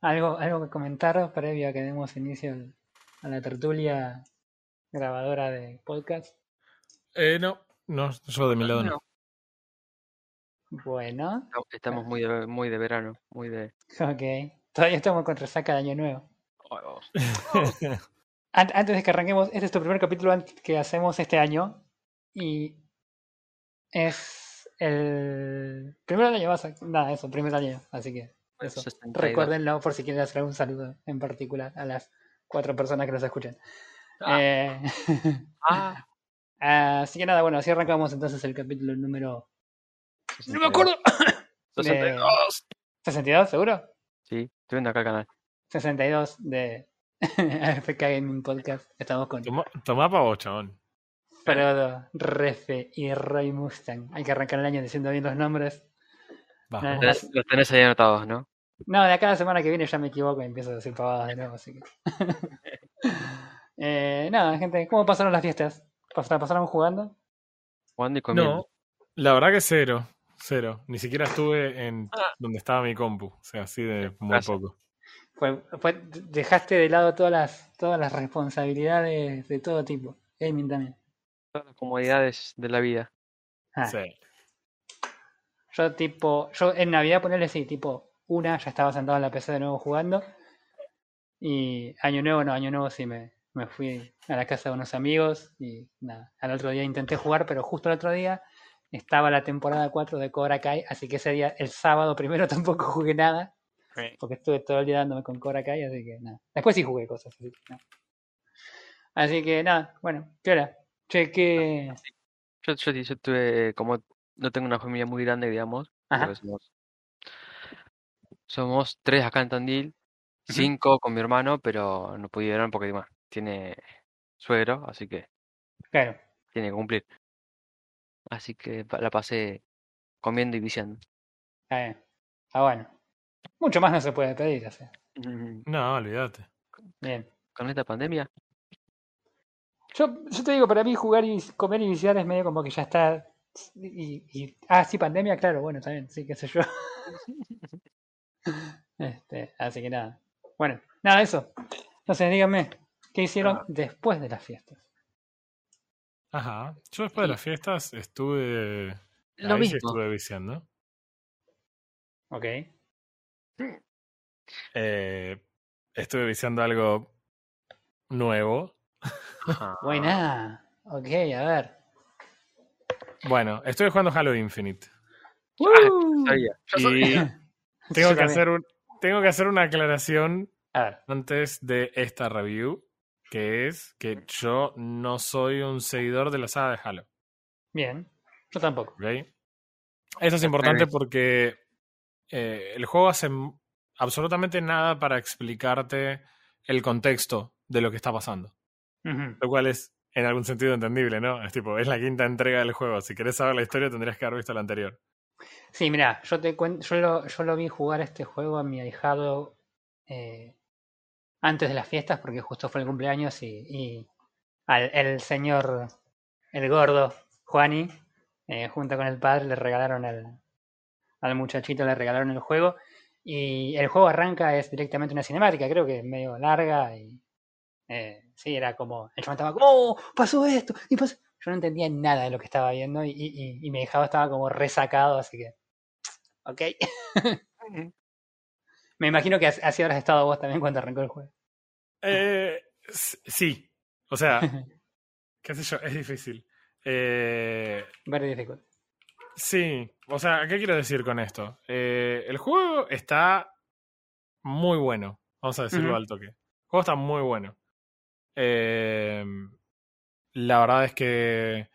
¿Algo, algo que comentar previo a que demos inicio al- a la tertulia grabadora de podcast? Eh, no, no, yo de mi lado no. No, Bueno, no, estamos muy de, muy de verano, muy de... ok. Todavía estamos con resaca de Año Nuevo. oh, An- Antes de que arranquemos, este es tu primer capítulo que hacemos este año. Y es el primer año, vas a... Nada, eso, primer año. Así que eso. 62. Recuérdenlo por si quieren hacer algún saludo en particular a las cuatro personas que nos escuchan. Ah. Eh, Ah, así que nada, bueno, así arrancamos entonces el capítulo número... No me 62. acuerdo. 62. ¿62 seguro? Sí, estoy viendo acá el canal. 62 de AFK Gaming Podcast. Estamos con Toma, toma pa' vos, chabón. Frodo, Refe y Roy Mustang. Hay que arrancar el año diciendo bien los nombres. Los los tenés ahí anotados, ¿no? No, de acá a la semana que viene ya me equivoco y empiezo a decir pavadas de nuevo, así que. eh, nada, gente, ¿cómo pasaron las fiestas? ¿Pas- ¿La pasaron jugando? Jugando y comiendo. No, la verdad que cero, cero. Ni siquiera estuve en Ah. donde estaba mi compu, o sea, así de muy poco. Fue, fue- dejaste de lado todas las, todas las responsabilidades de todo tipo. Gaming también. Todas las comodidades de la vida. Ah, Sí. Yo tipo, yo en Navidad ponerle sí, tipo una, ya estaba sentado en la PC de nuevo jugando. Y año nuevo, no, año nuevo sí me, me fui a la casa de unos amigos y nada, al otro día intenté jugar, pero justo el otro día estaba la temporada 4 de Cobra Kai, así que ese día, el sábado primero tampoco jugué nada, porque estuve todo el día dándome con Cobra Kai, así que nada. Después sí jugué cosas, así que nada. Así que nada, bueno, ¿qué hora? Che, ¿qué? Yo, yo, yo tuve, como no tengo una familia muy grande, digamos, somos, somos tres acá en Tandil, cinco con mi hermano, pero no pudieron porque bueno, tiene suegro, así que Claro, tiene que cumplir. Así que la pasé comiendo y viciando. Ah, bueno. Mucho más no se puede pedir, sea. Mm, No, olvídate. Bien. Con esta pandemia, Yo, yo te digo, para mí jugar y comer y viciar es medio como que ya está. Y, y- ah, sí, pandemia, claro, bueno, también, sí, qué sé yo. este, así que nada. Bueno, nada, eso. Entonces, díganme, ¿qué hicieron Ah. después de las fiestas? Ajá. Yo después de las fiestas estuve. lo ahí sí mismo. estuve viciando. Ok. Eh, estuve viciando algo nuevo. Buena. Ok, a ver. Bueno, estuve jugando Halo Infinite. ¡Woo! Sabía. Y tengo que, hacer un, tengo que hacer una aclaración antes de esta review, que es que yo no soy un seguidor de la saga de Halo. Bien. Yo tampoco. Eso es importante porque eh, el juego hace absolutamente nada para explicarte el contexto de lo que está pasando. Lo cual es en algún sentido entendible, ¿no? Es tipo, es la quinta entrega del juego. Si querés saber la historia tendrías que haber visto la anterior. Sí, mira, yo te cuento, yo lo, yo lo vi jugar este juego a mi ahijado eh, antes de las fiestas, porque justo fue el cumpleaños y, y al, el señor, el gordo, Juani, eh, junto con el padre, le regalaron al, al muchachito, le regalaron el juego. Y el juego arranca, es directamente una cinemática, creo que medio larga y eh, sí, era como, el chabón estaba como, ¡Oh! pasó esto, y pasó... Yo no entendía nada de lo que estaba viendo y, y, mi hijado estaba como resacado, así que, ok. Me imagino que así habrás estado vos también cuando arrancó el juego. Eh, sí. O sea, qué sé yo, es difícil. Eh, Very difficult. sí, o sea, ¿qué quiero decir con esto? Eh, el juego está muy bueno. Vamos a decirlo al toque. El juego está muy bueno. Eh, la verdad es que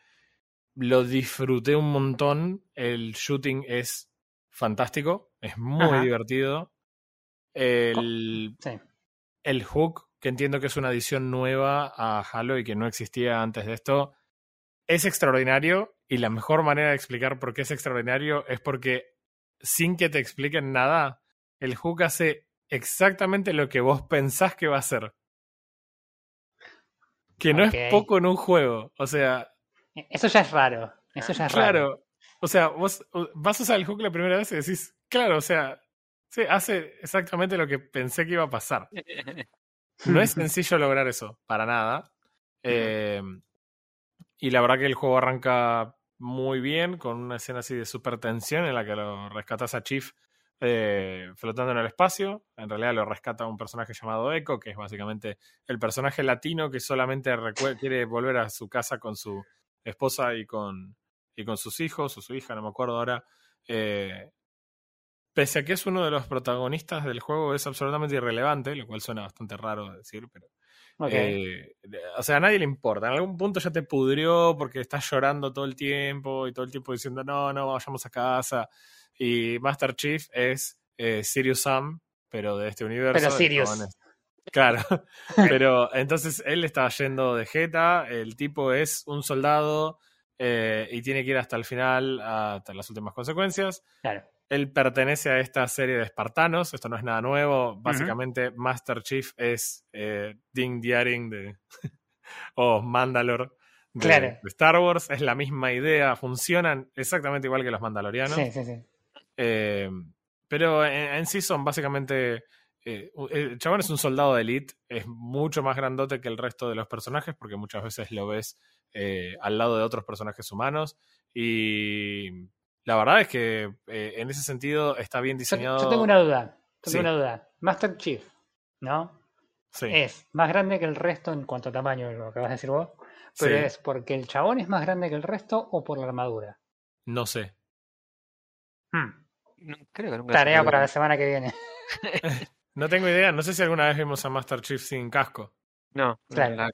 lo disfruté un montón. El shooting es fantástico. Es muy Ajá. divertido. El, Sí. el hook, que entiendo que es una adición nueva a Halo y que no existía antes de esto, es extraordinario. Y la mejor manera de explicar por qué es extraordinario es porque sin que te expliquen nada, el hook hace exactamente lo que vos pensás que va a hacer. Que no es poco en un juego. O sea, Eso ya es raro. Eso ya es raro. claro. O sea, vos vas a usar el hook la primera vez y decís, claro, o sea, Sí, hace exactamente lo que pensé que iba a pasar. No es sencillo lograr eso, para nada. Eh, y la verdad que el juego arranca muy bien, con una escena así de super tensión en la que lo rescatas a Chief eh, flotando en el espacio. En realidad lo rescata un personaje llamado Echo, que es básicamente el personaje latino que solamente quiere volver a su casa con su esposa y con, y con sus hijos, o su hija, no me acuerdo ahora. Eh, pese a que es uno de los protagonistas del juego, es absolutamente irrelevante, lo cual suena bastante raro decir, pero eh, o sea, a nadie le importa. En algún punto ya te pudrió porque estás llorando todo el tiempo y todo el tiempo diciendo, no, no, vayamos a casa. Y Master Chief es eh, Sirius Sam, pero de este universo. Pero Sirius. Claro, pero entonces él está yendo de Jeta, el tipo es un soldado eh, y tiene que ir hasta el final, hasta las últimas consecuencias. Claro. Él pertenece a esta serie de espartanos, esto no es nada nuevo. Básicamente, Master Chief es eh, Ding Diaring de. o Mandalore de, Star Wars. Es la misma idea, funcionan exactamente igual que los Mandalorianos. Sí, sí, sí. Eh, pero en, sí son básicamente. Eh, el chabón es un soldado de elite, es mucho más grandote que el resto de los personajes, porque muchas veces lo ves al lado de otros personajes humanos. Y la verdad es que eh, en ese sentido está bien diseñado. Yo, tengo una duda. Tengo una duda. Master Chief, ¿no? Sí. Es más grande que el resto en cuanto a tamaño, lo que vas a decir vos. Pero es porque el chabón es más grande que el resto o por la armadura. No sé. Hmm. Tarea para la semana que viene. no tengo idea. No sé si alguna vez vimos a Master Chief sin casco. No, claro.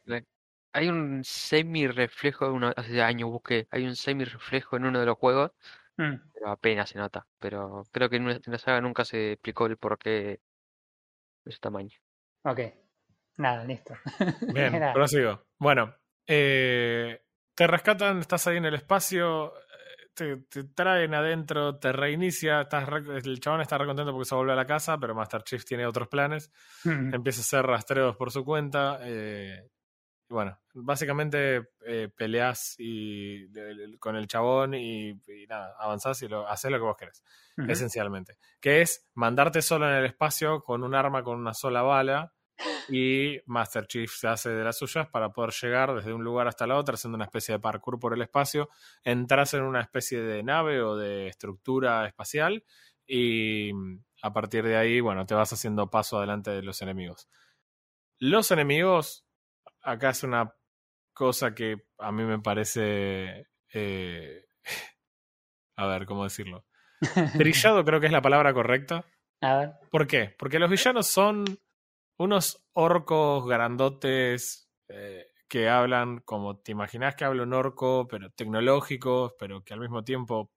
hay un semi reflejo, hace años busqué, hay un semi reflejo en uno de los juegos Mm. Pero apenas se nota. Pero creo que en, la saga nunca se explicó el porqué de ese tamaño. Ok. Nada, listo. Bien, prosigo. Bueno, eh, te rescatan, estás ahí en el espacio, eh, te, traen adentro, te reinicia, estás el chabón está recontento porque se vuelve a la casa, pero Master Chief tiene otros planes, mm. empieza a hacer rastreos por su cuenta, eh, bueno, básicamente eh, peleas y, con el chabón y, nada, avanzás y lo, haces lo que vos querés, esencialmente. Que es mandarte solo en el espacio con un arma con una sola bala y Master Chief se hace de las suyas para poder llegar desde un lugar hasta la otra haciendo una especie de parkour por el espacio, entras en una especie de nave o de estructura espacial y a partir de ahí, bueno, te vas haciendo paso adelante de los enemigos. Los enemigos acá es una cosa que a mí me parece. Eh, a ver, ¿cómo decirlo? Trillado creo que es la palabra correcta. A ver. ¿Por qué? Porque los villanos son unos orcos grandotes eh, que hablan como te imaginas que habla un orco, pero tecnológicos, pero que al mismo tiempo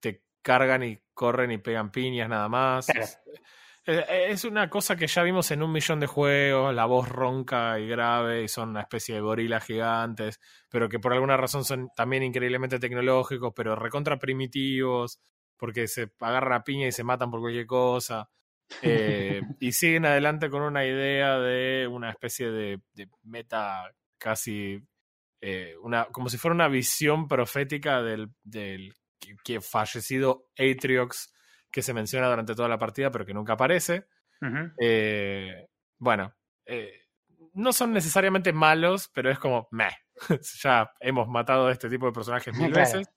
te cargan y corren y pegan piñas nada más. Eh, eh, es una cosa que ya vimos en un millón de juegos, la voz ronca y grave y son una especie de gorilas gigantes, pero que por alguna razón son también increíblemente tecnológicos, pero recontra primitivos, porque se agarran a piña y se matan por cualquier cosa. Eh, y siguen adelante con una idea de una especie de, meta casi, una, como si fuera una visión profética del, del que fallecido Atriox que se menciona durante toda la partida, pero que nunca aparece. Eh, bueno, eh, no son necesariamente malos, pero es como, meh, ya hemos matado a este tipo de personajes mil veces.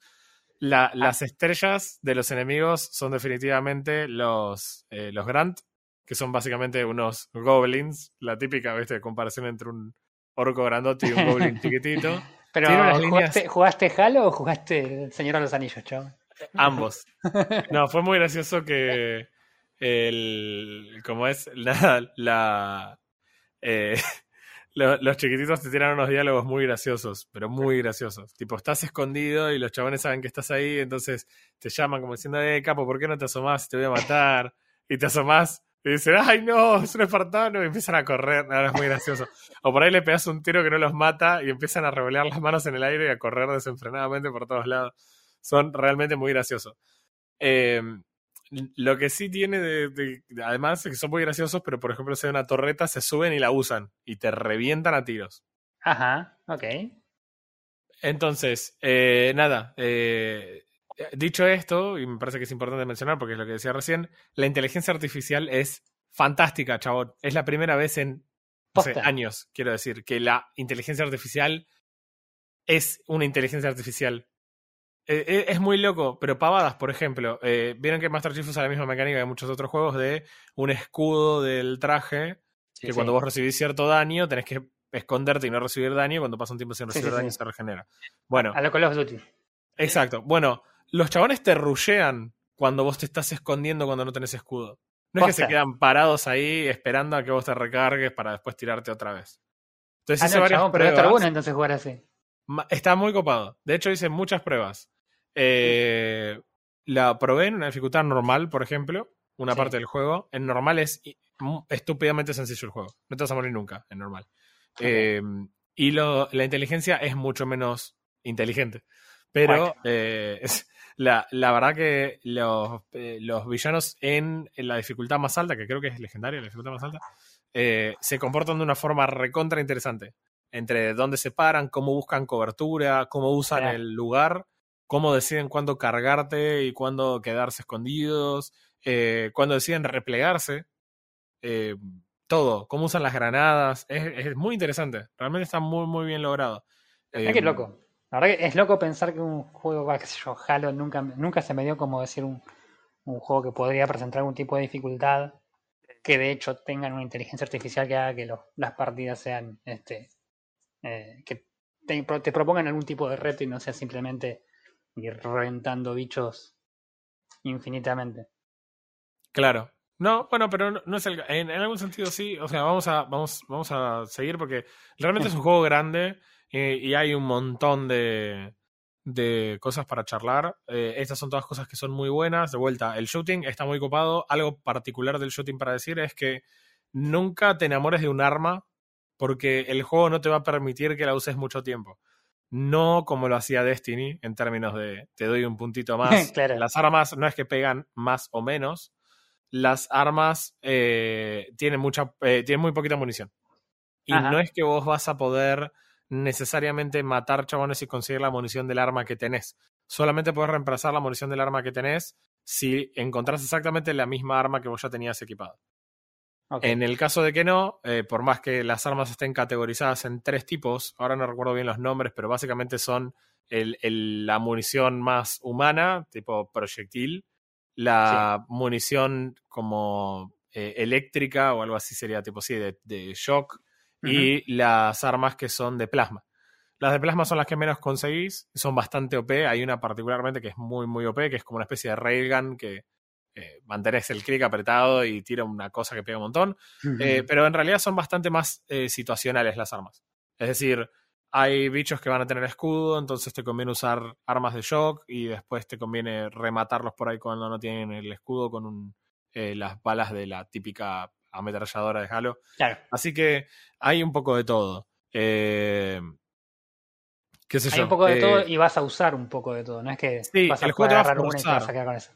Ah. Las estrellas de los enemigos son definitivamente los, eh, los Grant, que son básicamente unos goblins, la típica ¿viste? comparación entre un orco grandote y un goblin chiquitito. Pero, ¿jugaste, ¿jugaste, Halo o jugaste Señor de los Anillos, chaval? Ambos. No, fue muy gracioso que el. Como es la. la eh, los, chiquititos te tiran unos diálogos muy graciosos, pero muy graciosos. Tipo, estás escondido y los chabones saben que estás ahí, entonces te llaman como diciendo, eh, capo, ¿por qué no te asomás? Te voy a matar. Y te asomás y dicen, ay no, es un espartano, y empiezan a correr. Ahora es muy gracioso. O por ahí le pegas un tiro que no los mata y empiezan a revolear las manos en el aire y a correr desenfrenadamente por todos lados son realmente muy graciosos. Eh, lo que sí tiene de, Además es que son muy graciosos, pero por ejemplo, si hay una torreta, se suben y la usan y te revientan a tiros. Ajá, ok. Entonces, eh, nada. Eh, dicho esto, y me parece que es importante mencionar porque es lo que decía recién, la inteligencia artificial es fantástica, chabón. Es la primera vez en años, quiero decir, que la inteligencia artificial es una inteligencia artificial. Eh, eh, es muy loco, pero pavadas, por ejemplo. Vieron que Master Chief usa la misma mecánica que muchos otros juegos de un escudo del traje que cuando vos recibís cierto daño tenés que esconderte y no recibir daño. Cuando pasa un tiempo sin recibir daño se regenera. Bueno. A lo Call of Duty. Exacto. Bueno, los chabones te rushean cuando vos te estás escondiendo cuando no tenés escudo. No es que se quedan parados ahí esperando a que vos te recargues para después tirarte otra vez. Entonces ah, hice varias chabón, pruebas. Pero bueno entonces jugar así. Está muy copado. De hecho, hice muchas pruebas. Eh, la probé en una dificultad normal, por ejemplo, una parte del juego. En normal es estúpidamente sencillo el juego. No te vas a morir nunca en normal. Em, y lo, la inteligencia es mucho menos inteligente. Pero eh, la, la, verdad que los, eh, los villanos en, la dificultad más alta, que creo que es legendaria, la dificultad más alta, se comportan de una forma recontra interesante. Entre dónde se paran, cómo buscan cobertura, cómo usan el lugar, cómo deciden cuándo cargarte y cuándo quedarse escondidos, cuándo deciden replegarse. todo, cómo usan las granadas. Es, es, muy interesante. Realmente está muy, muy bien logrado. Es que loco. La verdad que es loco pensar que un juego, yo, Halo nunca, nunca se me dio como decir un, un juego que podría presentar algún tipo de dificultad que de hecho tengan una inteligencia artificial que haga que las partidas sean este eh, que te, te, propongan algún tipo de reto y no sea simplemente ir reventando bichos infinitamente. Claro. No, bueno, pero no, es el, en, en, algún sentido sí, o sea, vamos a vamos vamos a seguir porque realmente es un juego grande eh, y hay un montón de, de cosas para charlar. Eh, estas son todas cosas que son muy buenas. De vuelta, el shooting está muy copado. Algo particular del shooting para decir es que nunca te enamores de un arma porque el juego no te va a permitir que la uses mucho tiempo. No como lo hacía Destiny en términos de te doy un puntito más. Las armas no es que pegan más o menos. Las armas eh, tienen, mucha, tienen muy poquita munición. Y no es que vos vas a poder necesariamente matar chabones y conseguir la munición del arma que tenés. Solamente puedes reemplazar la munición del arma que tenés si encontrás exactamente la misma arma que vos ya tenías equipada. En el caso de que no, eh, por más que las armas estén categorizadas en tres tipos, ahora no recuerdo bien los nombres, pero básicamente son el, la munición más humana, tipo proyectil, la munición como eh, eléctrica o algo así sería tipo sí, de, de shock, y las armas que son de plasma. Las de plasma son las que menos conseguís, son bastante OP. Hay una particularmente que es muy, muy OP, que es como una especie de railgun que eh, mantenés el clic apretado y tira una cosa que pega un montón. Eh, pero en realidad son bastante más eh, situacionales las armas. Es decir, hay bichos que van a tener escudo, entonces te conviene usar armas de shock y después te conviene rematarlos por ahí cuando no tienen el escudo con un, las balas de la típica ametralladora de Halo. Claro. Así que hay un poco de todo. Eh, ¿Qué sé hay un poco de todo eh, y vas a usar un poco de todo. No es que vas a, el juego agarrar una y te vas a quedar con eso.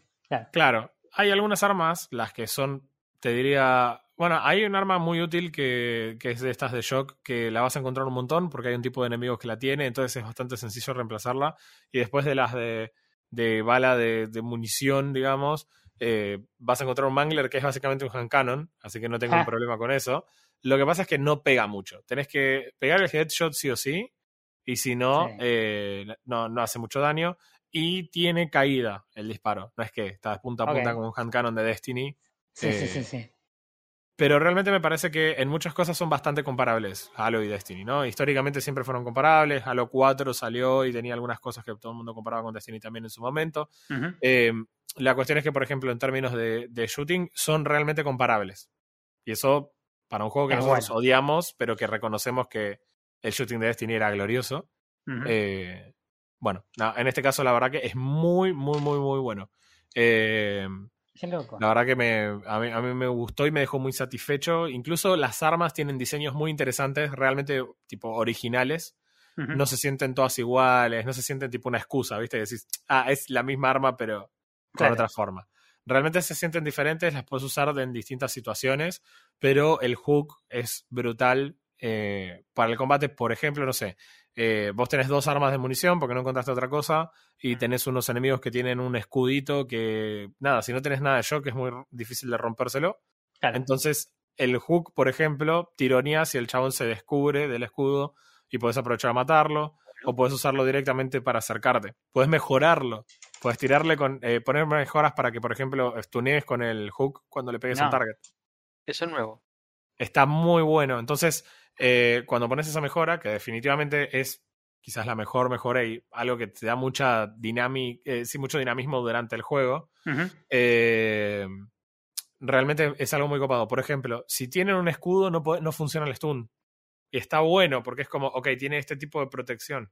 Claro. Hay algunas armas, las que son, te diría. Bueno, hay un arma muy útil que, que, es de estas de shock, que la vas a encontrar un montón porque hay un tipo de enemigos que la tiene, entonces es bastante sencillo reemplazarla. Y después de las de, de bala de, de munición, digamos, eh, vas a encontrar un mangler que es básicamente un hand cannon, así que no tengo un problema con eso. Lo que pasa es que no pega mucho. Tenés que pegar el headshot sí o sí, y si no, eh, no, no hace mucho daño. Y tiene caída el disparo. No es que está de punta a punta con un hand cannon de Destiny. Sí, sí, sí, eh, sí. Pero realmente me parece que en muchas cosas son bastante comparables Halo y Destiny, ¿no? Históricamente siempre fueron comparables. Halo 4 salió y tenía algunas cosas que todo el mundo comparaba con Destiny también en su momento. La cuestión es que, por ejemplo, en términos de, shooting, son realmente comparables. Y eso, para un juego que nosotros odiamos, pero que reconocemos que el shooting de Destiny era glorioso. Eh, bueno, en este caso, la verdad que es muy, muy, muy, muy bueno. Eh, la verdad que me, a, mí, me gustó y me dejó muy satisfecho. Incluso las armas tienen diseños muy interesantes, realmente tipo originales. No se sienten todas iguales, no se sienten tipo una excusa, ¿viste? Decís, ah, es la misma arma, pero con otra forma. Realmente se sienten diferentes, las puedes usar en distintas situaciones, pero el hook es brutal eh, para el combate. Por ejemplo, no sé, eh, vos tenés dos armas de munición porque no encontraste otra cosa y tenés unos enemigos que tienen un escudito que, nada, si no tenés nada de shock es muy difícil de rompérselo. Entonces, el hook, por ejemplo, tironía si el chabón se descubre del escudo y puedes aprovechar a matarlo o puedes usarlo directamente para acercarte. Puedes mejorarlo. Puedes tirarle con. Eh, poner mejoras para que, por ejemplo, stunees con el hook cuando le pegues a un target. Eso es nuevo. Está muy bueno. Entonces, eh, cuando pones esa mejora, que definitivamente es quizás la mejor mejora y algo que te da mucha dinámica, eh, sí, mucho dinamismo durante el juego, realmente es algo muy copado. Por ejemplo, si tienen un escudo, no, no funciona el stun. Y está bueno porque es como, ok, tiene este tipo de protección.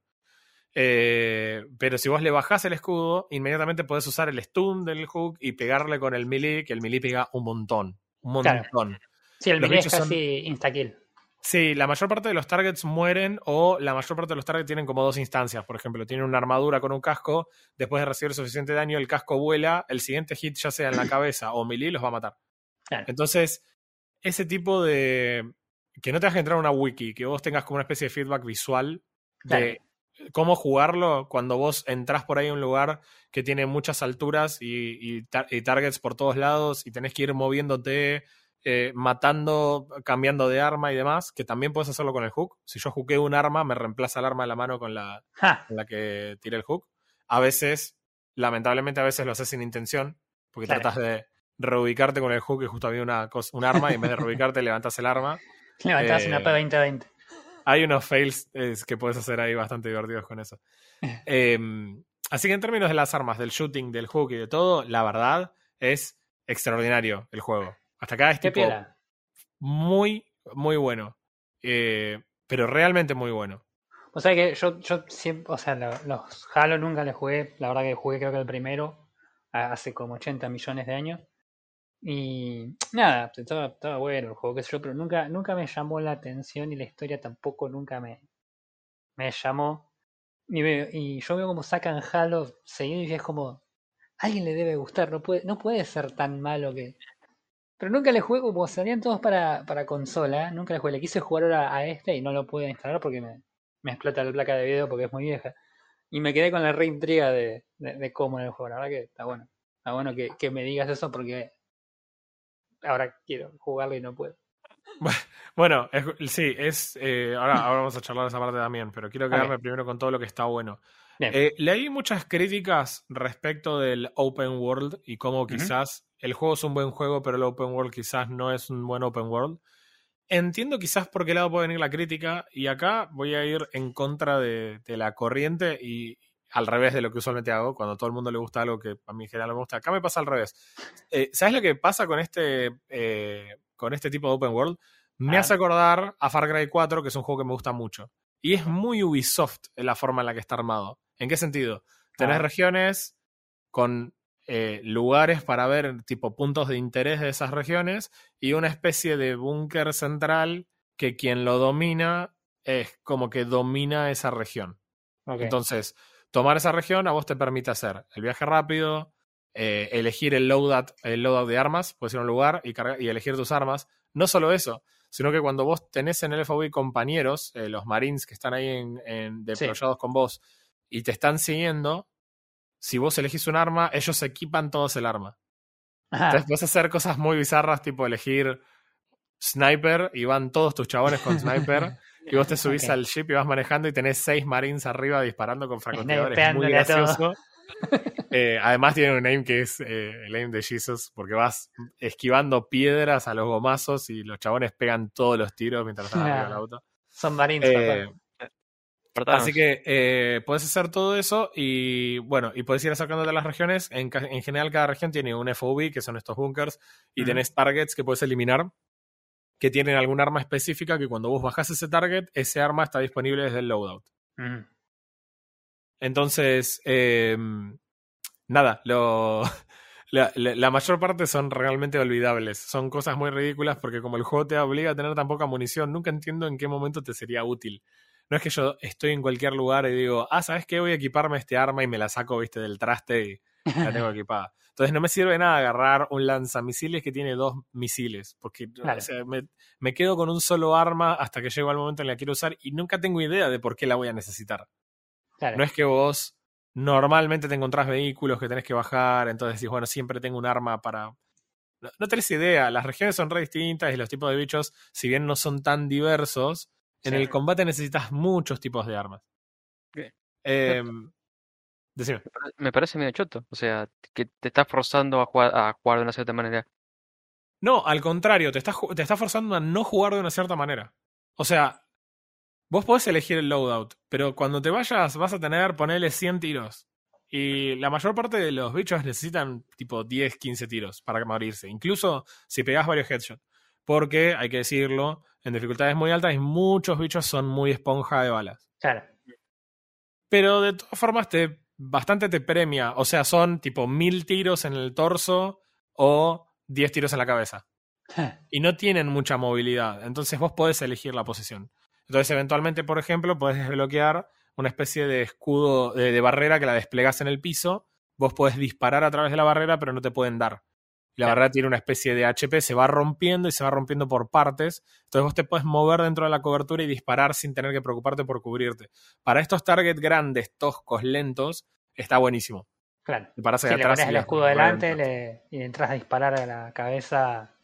Eh, pero si vos le bajás el escudo, inmediatamente podés usar el stun del hook y pegarle con el melee, que el melee pega un montón. Un montón. Sí, el melee es casi insta-kill. Sí, la mayor parte de los targets mueren o la mayor parte de los targets tienen como dos instancias. Por ejemplo, tienen una armadura con un casco, después de recibir suficiente daño, el casco vuela, el siguiente hit, ya sea en la cabeza o melee, los va a matar. Entonces, ese tipo de, que no te que entrar a una wiki, que vos tengas como una especie de feedback visual de cómo jugarlo cuando vos entras por ahí a un lugar que tiene muchas alturas y, targets por todos lados y tenés que ir moviéndote, eh, matando, cambiando de arma y demás, que también puedes hacerlo con el hook. Si yo jugué un arma, me reemplaza el arma de la mano con la, la que tiré el hook. A veces, lamentablemente a veces lo haces sin intención, porque tratas de reubicarte con el hook y justo había una un arma y en vez de reubicarte levantas el arma Levantas una P2020. Hay unos fails que puedes hacer ahí bastante divertidos con eso. Em, así que en términos de las armas, del shooting, del hook y de todo, la verdad es extraordinario el juego. Hasta acá es tipo muy, muy bueno. Eh, pero realmente muy bueno. O sea que yo, yo siempre, o sea, los Halo nunca les jugué, la verdad que jugué creo que el primero, hace como 80 millones de años. Y nada, estaba, estaba bueno el juego, qué sé yo, pero nunca, nunca me llamó la atención y la historia tampoco nunca me, me llamó. Y, y yo veo como sacan Halo seguido y es como, alguien le debe gustar, no puede, no puede ser tan malo que... Pero nunca le juego, como salían todos para, para consola, nunca le jugué. Le quise jugar ahora a este y no lo pude instalar porque me, me explota la placa de video porque es muy vieja. Y me quedé con la reintriga de, de, cómo era el juego. La verdad que está bueno. Está bueno que, que me digas eso porque ahora quiero jugarlo y no puedo. Bueno, sí, es. Eh, ahora, ahora vamos a charlar de esa parte también, pero quiero quedarme primero con todo lo que está bueno. Eh, leí muchas críticas respecto del Open World y cómo quizás el juego es un buen juego, pero el Open World quizás no es un buen Open World. Entiendo quizás por qué lado puede venir la crítica y acá voy a ir en contra de, de la corriente y, al revés de lo que usualmente hago, cuando a todo el mundo le gusta algo que a mí en general me gusta. Acá me pasa al revés. Eh, ¿Sabes lo que pasa con este, eh, con este tipo de open world? Me hace acordar a Far Cry 4, que es un juego que me gusta mucho. Y es muy Ubisoft en la forma en la que está armado. ¿En qué sentido? Tenés regiones con eh, lugares para ver tipo puntos de interés de esas regiones y una especie de búnker central que quien lo domina es como que domina esa región. Entonces, tomar esa región a vos te permite hacer el viaje rápido, eh, elegir el loadout, el loadout de armas, puedes ir a un lugar y, y elegir tus armas. No solo eso, sino que cuando vos tenés en el FOB compañeros, eh, los marines que están ahí en, deployados con vos y te están siguiendo, si vos elegís un arma, ellos equipan todos el arma. Entonces puedes hacer cosas muy bizarras, tipo elegir sniper y van todos tus chabones con sniper. Y vos te subís al ship y vas manejando y tenés seis marines arriba disparando con francotiradores. Es muy gracioso. Eh, además tiene un aim que es eh, el aim de Jesus, porque vas esquivando piedras a los gomazos y los chabones pegan todos los tiros mientras están arriba del auto. Son marines. Eh, así que puedes hacer todo eso y bueno, y puedes ir acercándote a las regiones. En, general cada región tiene un FOB, que son estos bunkers, y tenés targets que puedes eliminar que tienen algún arma específica que cuando vos bajás ese target, ese arma está disponible desde el loadout. Entonces, em, nada, lo, la, mayor parte son realmente olvidables. Son cosas muy ridículas porque como el juego te obliga a tener tan poca munición, nunca entiendo en qué momento te sería útil. No es que yo estoy en cualquier lugar y digo, ah, ¿sabes qué? Voy a equiparme este arma y me la saco, viste, del traste y la tengo equipada. Entonces no me sirve nada agarrar un lanzamisiles que tiene dos misiles, porque me, quedo con un solo arma hasta que llego al momento en el que la quiero usar y nunca tengo idea de por qué la voy a necesitar. No es que vos normalmente te encontrás vehículos que tenés que bajar, entonces decís, bueno, siempre tengo un arma para... No, tenés idea, las regiones son re distintas y los tipos de bichos, si bien no son tan diversos, en el combate necesitas muchos tipos de armas. Eh, me parece medio choto. O sea, que te estás forzando a jugar, a jugar de una cierta manera. No, al contrario, te estás, te estás forzando a no jugar de una cierta manera. O sea, vos podés elegir el loadout, pero cuando te vayas vas a tener, ponerle 100 tiros. Y la mayor parte de los bichos necesitan tipo 10, 15 tiros para morirse. Incluso si pegás varios headshots. Porque, hay que decirlo, en dificultades muy altas y muchos bichos son muy esponja de balas. Claro. Pero de todas formas te bastante te premia. O sea, son tipo mil tiros en el torso o diez tiros en la cabeza. y no tienen mucha movilidad. Entonces vos podés elegir la posición. Entonces, eventualmente, por ejemplo, podés desbloquear una especie de escudo de, barrera que la desplegás en el piso. Vos podés disparar a través de la barrera, pero no te pueden dar. La barrera tiene una especie de HP, se va rompiendo y se va rompiendo por partes. Entonces vos te puedes mover dentro de la cobertura y disparar sin tener que preocuparte por cubrirte. Para estos targets grandes, toscos, lentos, está buenísimo. Claro. si le pones el escudo delante y entras a disparar a la cabeza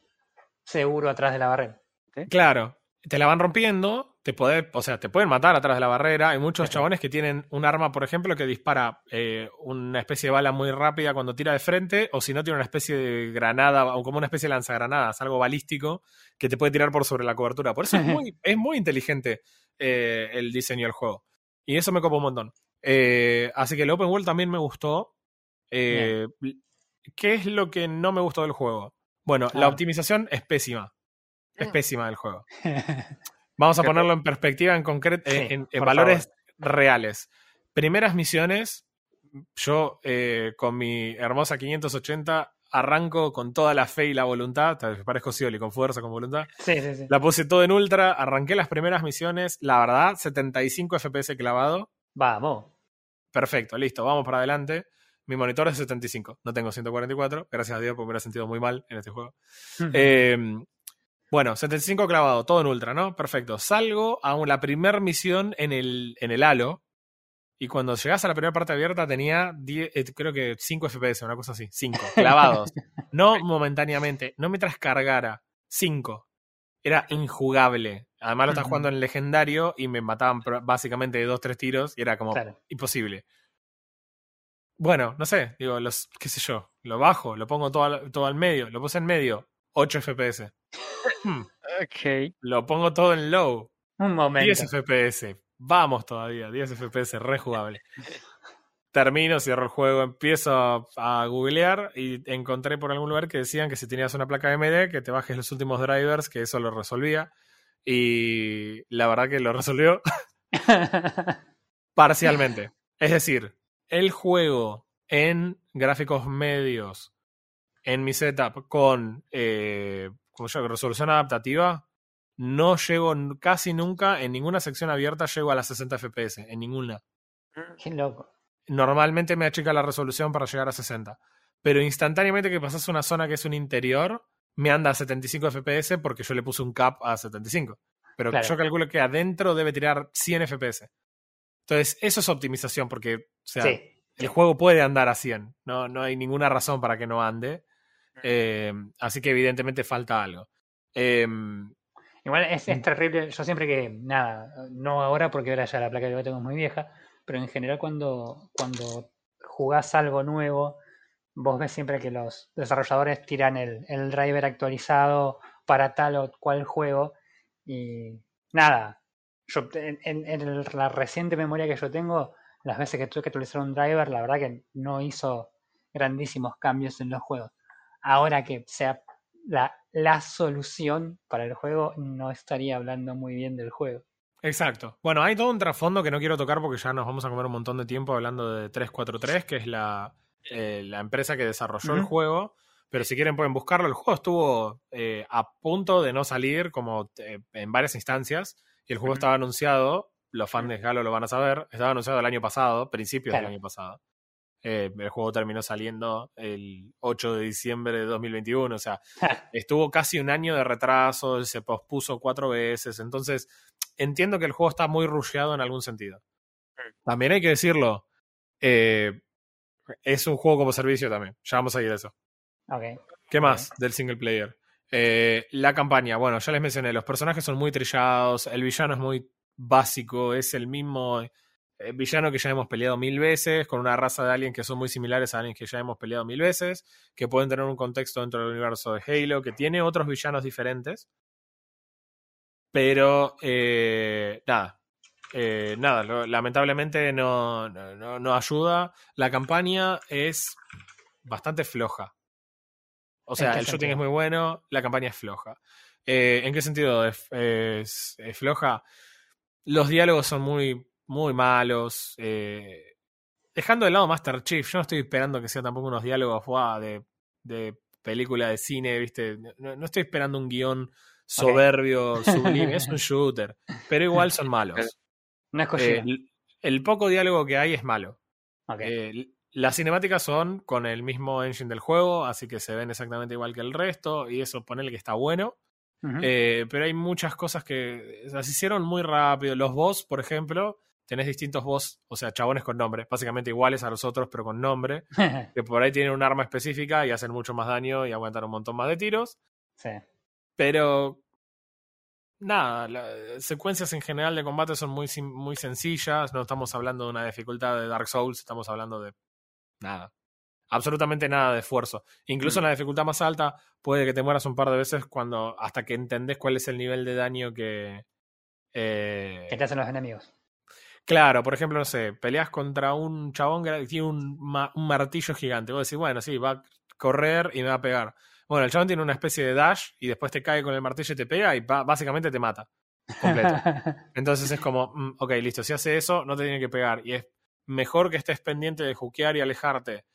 seguro atrás de la barrera. Claro. Te la van rompiendo, te puede, o sea, te pueden matar atrás de la barrera. Hay muchos chabones que tienen un arma, por ejemplo, que dispara eh, una especie de bala muy rápida cuando tira de frente, o si no, tiene una especie de granada, o como una especie de lanzagranadas, algo balístico, que te puede tirar por sobre la cobertura. Por eso es muy, es muy inteligente eh, el diseño del juego. Y eso me copa un montón. Eh, así que el Open World también me gustó. ¿Qué es lo que no me gustó del juego? Bueno, la optimización es pésima. Es pésima del juego. Vamos a ponerlo en perspectiva, en concreto, en, valores reales. Primeras misiones, yo eh, con mi hermosa 580 arranco con toda la fe y la voluntad, parezco Scioli, con fuerza, con voluntad. Sí, sí, sí. La puse todo en ultra, arranqué las primeras misiones, la verdad, 75 FPS clavado. Vamos. Perfecto, listo, vamos para adelante. Mi monitor es 75, no tengo 144, gracias a Dios porque me hubiera sentido muy mal en este juego. eh, bueno, 75 clavado, todo en ultra, ¿no? Perfecto. Salgo a la primera misión en el, en el halo. Y cuando llegas a la primera parte abierta tenía 10, eh, creo que 5 FPS, una cosa así. 5, clavados. no momentáneamente, no mientras cargara. 5. Era injugable. Además lo estás jugando en legendario y me mataban básicamente de 2-3 tiros y era como imposible. Bueno, no sé, digo, los, qué sé yo, lo bajo, lo pongo todo todo al medio, lo puse en medio, 8 FPS. Hmm. Ok. Lo pongo todo en low. Un momento. 10 FPS. Vamos todavía, 10 FPS, rejugable. Termino, cierro el juego, empiezo a, googlear y encontré por algún lugar que decían que si tenías una placa MD, que te bajes los últimos drivers, que eso lo resolvía. Y la verdad que lo resolvió parcialmente. Es decir, el juego en gráficos medios en mi setup con eh, resolución adaptativa, no llego casi nunca, en ninguna sección abierta llego a las 60 FPS, en ninguna. Qué loco. Normalmente me achica la resolución para llegar a 60. Pero instantáneamente que pasas una zona que es un interior, me anda a 75 FPS porque yo le puse un cap a 75. Pero yo calculo que adentro debe tirar 100 FPS. Entonces, eso es optimización porque, o sea, el juego puede andar a 100. No, no hay ninguna razón para que no ande. Em, así que evidentemente falta algo. Em, Igual es, es, mm. terrible, yo siempre que, nada, no ahora porque ahora ya la placa que yo tengo es muy vieja, pero en general cuando, cuando jugás algo nuevo, vos ves siempre que los desarrolladores tiran el, el driver actualizado para tal o cual juego y nada, yo en, en, la reciente memoria que yo tengo, las veces que tuve que actualizar un driver, la verdad que no hizo grandísimos cambios en los juegos ahora que sea la, la solución para el juego, no estaría hablando muy bien del juego. Exacto. Bueno, hay todo un trasfondo que no quiero tocar porque ya nos vamos a comer un montón de tiempo hablando de 343, que es la, eh, la empresa que desarrolló el juego. Pero si quieren pueden buscarlo. El juego estuvo eh, a punto de no salir como eh, en varias instancias. Y el juego estaba anunciado, los fans de Galo lo van a saber, estaba anunciado el año pasado, principios del año pasado. Eh, el juego terminó saliendo el 8 de diciembre de 2021, o sea, estuvo casi un año de retraso, se pospuso cuatro veces, entonces entiendo que el juego está muy rusheado en algún sentido. También hay que decirlo, eh, es un juego como servicio también, ya vamos a ir a eso. ¿Qué más del single player? Eh, la campaña, bueno, ya les mencioné, los personajes son muy trillados, el villano es muy básico, es el mismo villano que ya hemos peleado mil veces, con una raza de aliens que son muy similares a aliens que ya hemos peleado mil veces, que pueden tener un contexto dentro del universo de Halo, que tiene otros villanos diferentes. Pero, eh, nada, eh, nada, lamentablemente no, no, no, ayuda. La campaña es bastante floja. O sea, el shooting es muy bueno, la campaña es floja. ¿En qué sentido es floja? Los diálogos son muy muy malos. Eh, dejando de lado Master Chief, yo no estoy esperando que sea tampoco unos diálogos de, de, película de cine, ¿viste? No, estoy esperando un guion soberbio, sublime, es un shooter, pero igual son malos. Eh, el, poco diálogo que hay es malo. Eh, las cinemáticas son con el mismo engine del juego, así que se ven exactamente igual que el resto, y eso ponele que está bueno. pero hay muchas cosas que se hicieron muy rápido. Los boss, por ejemplo, tenés distintos boss, o sea, chabones con nombre, básicamente iguales a los otros, pero con nombre, que por ahí tienen un arma específica y hacen mucho más daño y aguantan un montón más de tiros. Sí. Pero nada, las secuencias en general de combate son muy, muy sencillas, no estamos hablando de una dificultad de Dark Souls, estamos hablando de nada. Absolutamente nada de esfuerzo. Incluso en mm. la dificultad más alta puede que te mueras un par de veces cuando hasta que entendés cuál es el nivel de daño que... Eh, que te hacen los enemigos. Claro, por ejemplo, no sé, peleas contra un chabón que tiene un, martillo gigante. Vos decís, bueno, sí, va a correr y me va a pegar. Bueno, el chabón tiene una especie de dash y después te cae con el martillo y te pega y básicamente te mata. Completo. Entonces es como, mm, ok, listo, si hace eso, no te tiene que pegar. Y es mejor que estés pendiente de juquear y alejarte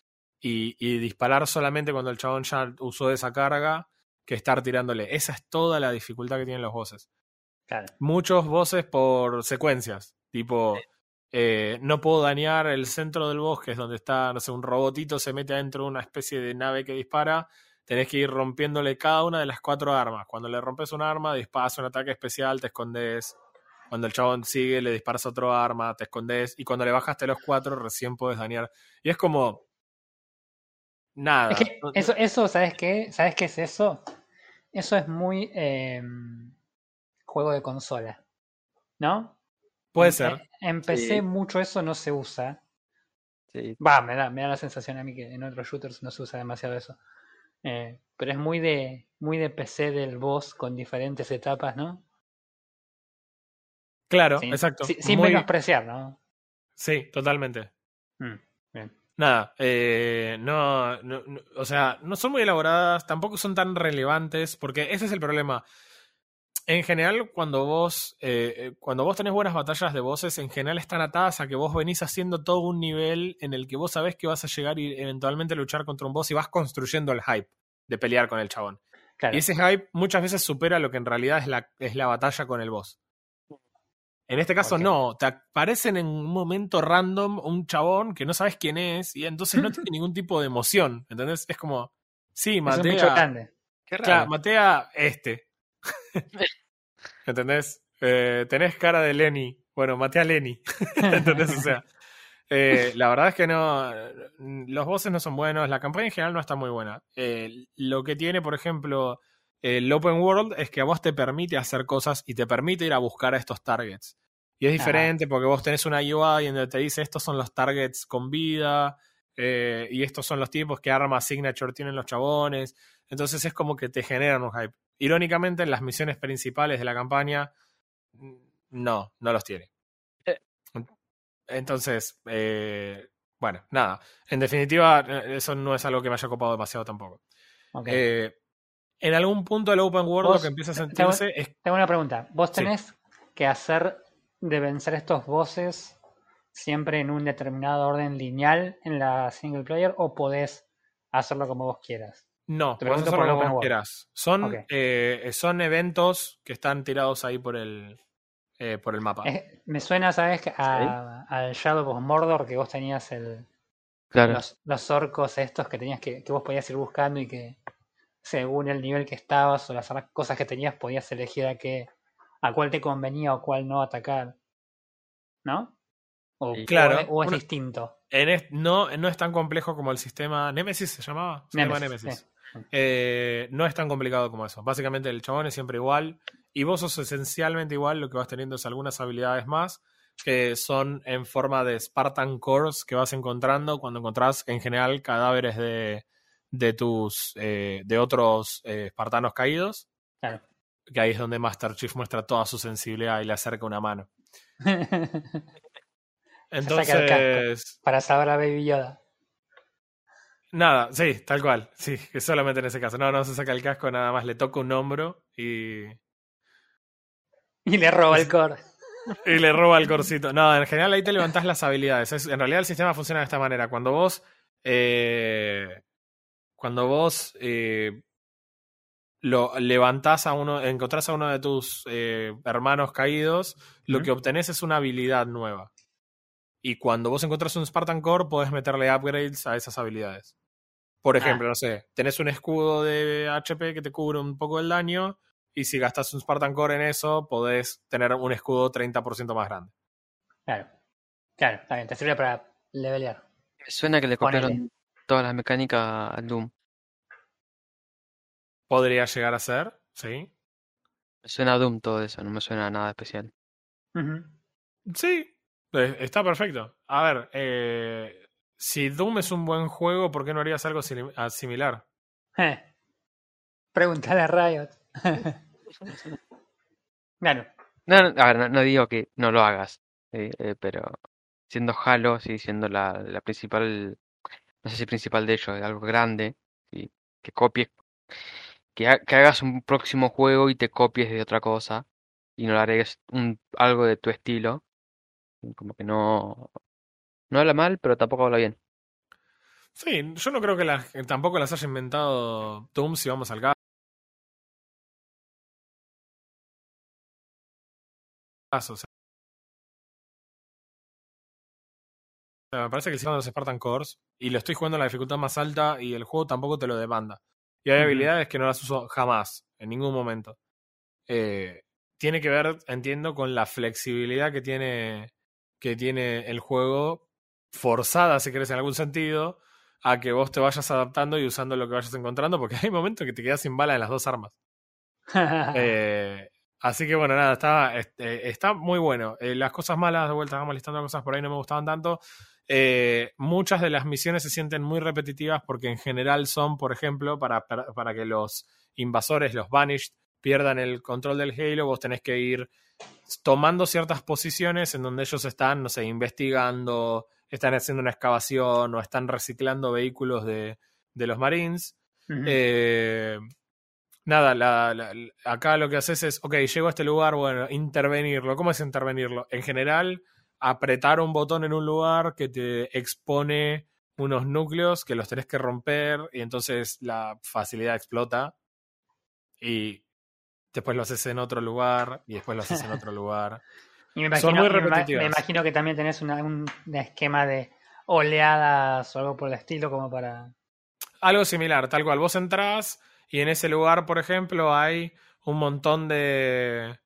y, y disparar solamente cuando el chabón ya usó esa carga que estar tirándole. Esa es toda la dificultad que tienen los bosses. Muchos bosses por secuencias. Tipo, eh, no puedo dañar el centro del bosque, es donde está, no sé, un robotito se mete adentro de una especie de nave que dispara. Tenés que ir rompiéndole cada una de las cuatro armas. Cuando le rompes un arma, disparas un ataque especial, te escondes. Cuando el chabón sigue, le disparas otro arma, te escondes. Y cuando le bajaste los cuatro, recién puedes dañar. Y es como. Nada. eso, eso, ¿sabes qué? ¿Sabes qué es eso? Eso es muy em, juego de consola. ¿No? Puede ser. Empecé mucho eso no se usa. Va, me da, me da la sensación a mí que en otros shooters no se usa demasiado eso. Eh, pero es muy de, muy de PC del boss con diferentes etapas, ¿no? Claro, exacto. sin menospreciar, ¿no? Sí, totalmente. Mm, Nada, eh, no, o sea, no son muy elaboradas, tampoco son tan relevantes, porque ese es el problema. En general, cuando vos, eh, cuando vos tenés buenas batallas de voces, en general están atadas a que vos venís haciendo todo un nivel en el que vos sabés que vas a llegar y eventualmente luchar contra un boss y vas construyendo el hype de pelear con el chabón. Y ese hype muchas veces supera lo que en realidad es la, es la batalla con el boss. En este caso no, te aparecen en un momento random un chabón que no sabes quién es y entonces no tiene ningún tipo de emoción, ¿entendés? Es como, sí, matea... Qué raro. matea este. ¿Entendés? Eh, tenés cara de Lenny. Bueno, maté a Lenny. ¿Entendés? O sea, eh, la verdad es que no. Los bosses no son buenos. La campaña en general no está muy buena. Eh, lo que tiene, por ejemplo, el Open World es que a vos te permite hacer cosas y te permite ir a buscar a estos targets. Y es diferente porque vos tenés una UI donde te dice estos son los targets con vida y estos son los tipos que arma signature tienen los chabones. Entonces es como que te generan un hype. Irónicamente, en las misiones principales de la campaña, no, no los tiene. Eh. Entonces, eh, bueno, nada. En definitiva, eh, eso no es algo que me haya copado demasiado tampoco. en algún punto del open world lo que empieza a sentirse es. Tengo una pregunta. ¿Vos tenés que hacer de vencer estos bosses siempre en un determinado orden lineal en la single player o podés hacerlo como vos quieras? No, puedes hacerlo como quieras. Son, eh, son eventos que están tirados ahí por el, eh, por el mapa. me suena, ¿sabes? A, al Shadow of Mordor que vos tenías el, Los, los, orcos estos que tenías que, que vos podías ir buscando y que según el nivel que estabas o las cosas que tenías podías elegir a qué a cuál te convenía o cuál no atacar. ¿No? O, claro, o, es distinto. En no, no es tan complejo como el sistema Nemesis se llamaba. Se Nemesis. Eh, no es tan complicado como eso. Básicamente el chabón es siempre igual y vos sos esencialmente igual. Lo que vas teniendo es algunas habilidades más que son en forma de Spartan Cores que vas encontrando cuando encontrás en general cadáveres de, de tus eh, de otros eh, espartanos caídos. Claro. Que ahí es donde Master Chief muestra toda su sensibilidad y le acerca una mano. Entonces. para saber a Baby Yoda. Nada, sí, tal cual. Sí, que solamente en ese caso. No, no se saca el casco, nada más le toca un hombro y. Y le roba el core. Y le roba el corcito. No, en general ahí te levantás las habilidades. en realidad el sistema funciona de esta manera. Cuando vos. Eh, cuando vos. Eh, lo levantás a uno. Encontrás a uno de tus eh, hermanos caídos. Lo que obtenés es una habilidad nueva. Y cuando vos encontrás un Spartan Core, podés meterle upgrades a esas habilidades. Por ah. ejemplo, no sé, tenés un escudo de HP que te cubre un poco el daño, y si gastas un Spartan Core en eso, podés tener un escudo 30% más grande. Claro, claro, también te sirve para levelear. Me suena que le copiaron todas las mecánicas al Doom. Podría llegar a ser, sí. Me suena a Doom todo eso, no me suena a nada especial. Sí, está perfecto. A ver, eh, si Doom es un buen juego, ¿por qué no harías algo similar? Eh. Pregúntale a Riot. claro. No, a ver, no, digo que no lo hagas, pero siendo Halo, sí, siendo la, la, principal, no sé si principal de ellos, algo grande, que copies, que, que, hagas un próximo juego y te copies de otra cosa y no le agregues un, algo de tu estilo, como que no. No habla mal, pero tampoco habla bien. Sí, yo no creo que tampoco las haya inventado Doom si vamos al caso. O sea, me parece que el de los Spartan Cores, y lo estoy jugando en la dificultad más alta y el juego tampoco te lo demanda. Y hay habilidades que no las uso jamás, en ningún momento. Eh, tiene que ver, entiendo, con la flexibilidad que tiene que tiene el juego forzada, si querés, en algún sentido, a que vos te vayas adaptando y usando lo que vayas encontrando, porque hay momentos que te quedas sin bala en las dos armas. eh, así que bueno, nada, está, este, está muy bueno. Eh, las cosas malas, de vuelta, vamos listando cosas por ahí, no me gustaban tanto. Eh, muchas de las misiones se sienten muy repetitivas porque en general son, por ejemplo, para, para que los invasores, los Banished, pierdan el control del Halo, vos tenés que ir tomando ciertas posiciones en donde ellos están, no sé, investigando, están haciendo una excavación o están reciclando vehículos de, de los Marines. eh, nada, la, acá lo que haces es, ok, llego a este lugar, bueno, intervenirlo. ¿Cómo es intervenirlo? En general, apretar un botón en un lugar que te expone unos núcleos que los tenés que romper y entonces la facilidad explota. Y después lo haces en otro lugar y después lo haces en otro lugar. y me imagino, Son muy repetitivas. Me, imagino que también tenés un esquema de oleadas o algo por el estilo como para... Algo similar, tal cual. Vos entrás y en ese lugar, por ejemplo, hay un montón de...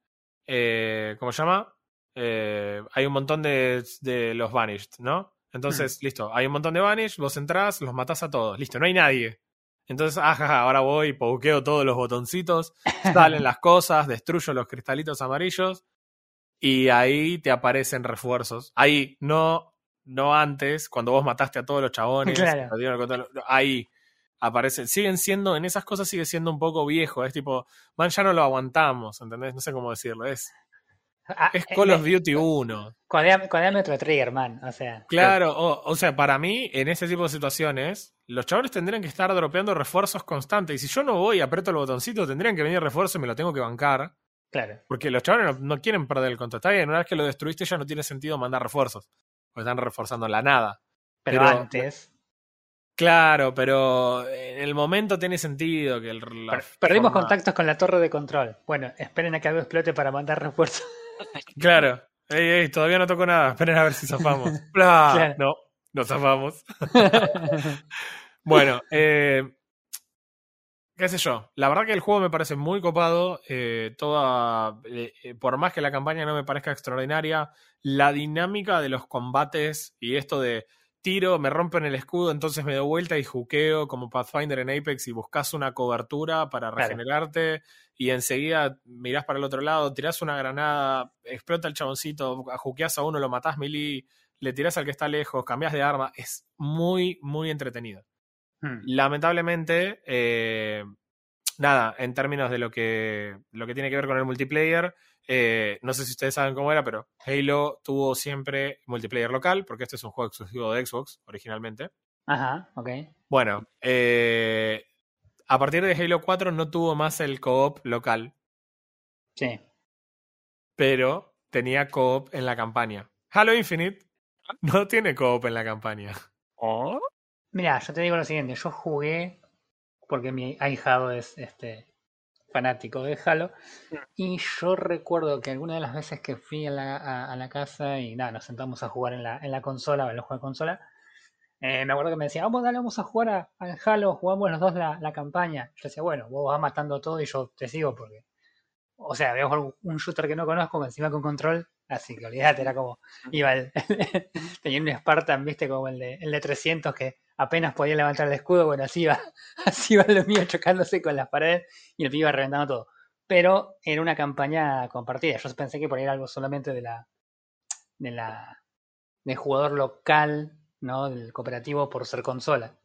Eh, ¿Cómo se llama? Eh, hay un montón de, de los Vanished, ¿no? Entonces, hmm. listo, hay un montón de Vanished, vos entrás, los matás a todos, listo, no hay nadie. Entonces, ajá, ahora voy, pauqueo todos los botoncitos, salen las cosas, destruyo los cristalitos amarillos y ahí te aparecen refuerzos. Ahí, no, no antes, cuando vos mataste a todos los chabones, ahí aparecen. Siguen siendo, en esas cosas sigue siendo un poco viejo, es tipo, man, ya no lo aguantamos, ¿entendés? No sé cómo decirlo, es Ah, es eh, Call of Duty 1. Codeame otro trigger, man. O sea. Claro, o, sea, para mí, en ese tipo de situaciones, los chavales tendrían que estar dropeando refuerzos constantes. Y si yo no voy y aprieto el botoncito, tendrían que venir refuerzos y me lo tengo que bancar. Claro. Porque los chavales no, quieren perder el. Está bien, una vez que lo destruiste ya no tiene sentido mandar refuerzos. Porque están reforzando la nada. Pero, antes. Claro, pero en el momento tiene sentido que el. Perdimos contactos con la torre de control. Bueno, esperen a que algo explote para mandar refuerzos. Claro. Ey, ey, todavía no toco nada. Esperen a ver si zafamos. No. Nos zafamos. bueno, eh, qué sé yo. La verdad que el juego me parece muy copado. Eh, toda, eh, por más que la campaña no me parezca extraordinaria, la dinámica de los combates y esto de tiro, me rompen el escudo, entonces me doy vuelta y juqueo como Pathfinder en Apex y buscas una cobertura para regenerarte y enseguida mirás para el otro lado, tirás una granada, explota el chaboncito, juqueas a uno, lo matás melee, le tirás al que está lejos, cambias de arma, es muy, muy entretenido. Hmm. Lamentablemente, eh, nada, en términos de lo que, lo que tiene que ver con el multiplayer, eh, no sé si ustedes saben cómo era, pero Halo tuvo siempre multiplayer local, porque este es un juego exclusivo de Xbox originalmente. Ajá, ok. Bueno, eh, a partir de Halo 4 no tuvo más el co-op local. Sí. Pero tenía co-op en la campaña. Halo Infinite no tiene co-op en la campaña. ¿Oh? Mira, yo te digo lo siguiente, yo jugué porque mi ahijado es este fanático de Halo. Mm. Y yo recuerdo que alguna de las veces que fui a la, casa y nada, nos sentamos a jugar en la, en la consola, en los juegos de consola, eh, me acuerdo que me decía, vamos, dale, vamos a jugar al Halo, jugamos los dos la, la campaña. Yo decía, bueno, vos vas matando todo y yo te sigo porque, o sea, veo un shooter que no conozco, encima con control, así que olvídate, era como, iba el, tenía un Spartan, viste, como el de, el de 300 que apenas podía levantar el escudo, bueno, así iba, así iba lo mío chocándose con las paredes y el pibe iba reventando todo. Pero era una campaña compartida. Yo pensé que por ahí era algo solamente de la, de la, del jugador local, ¿no? Del cooperativo por ser consola.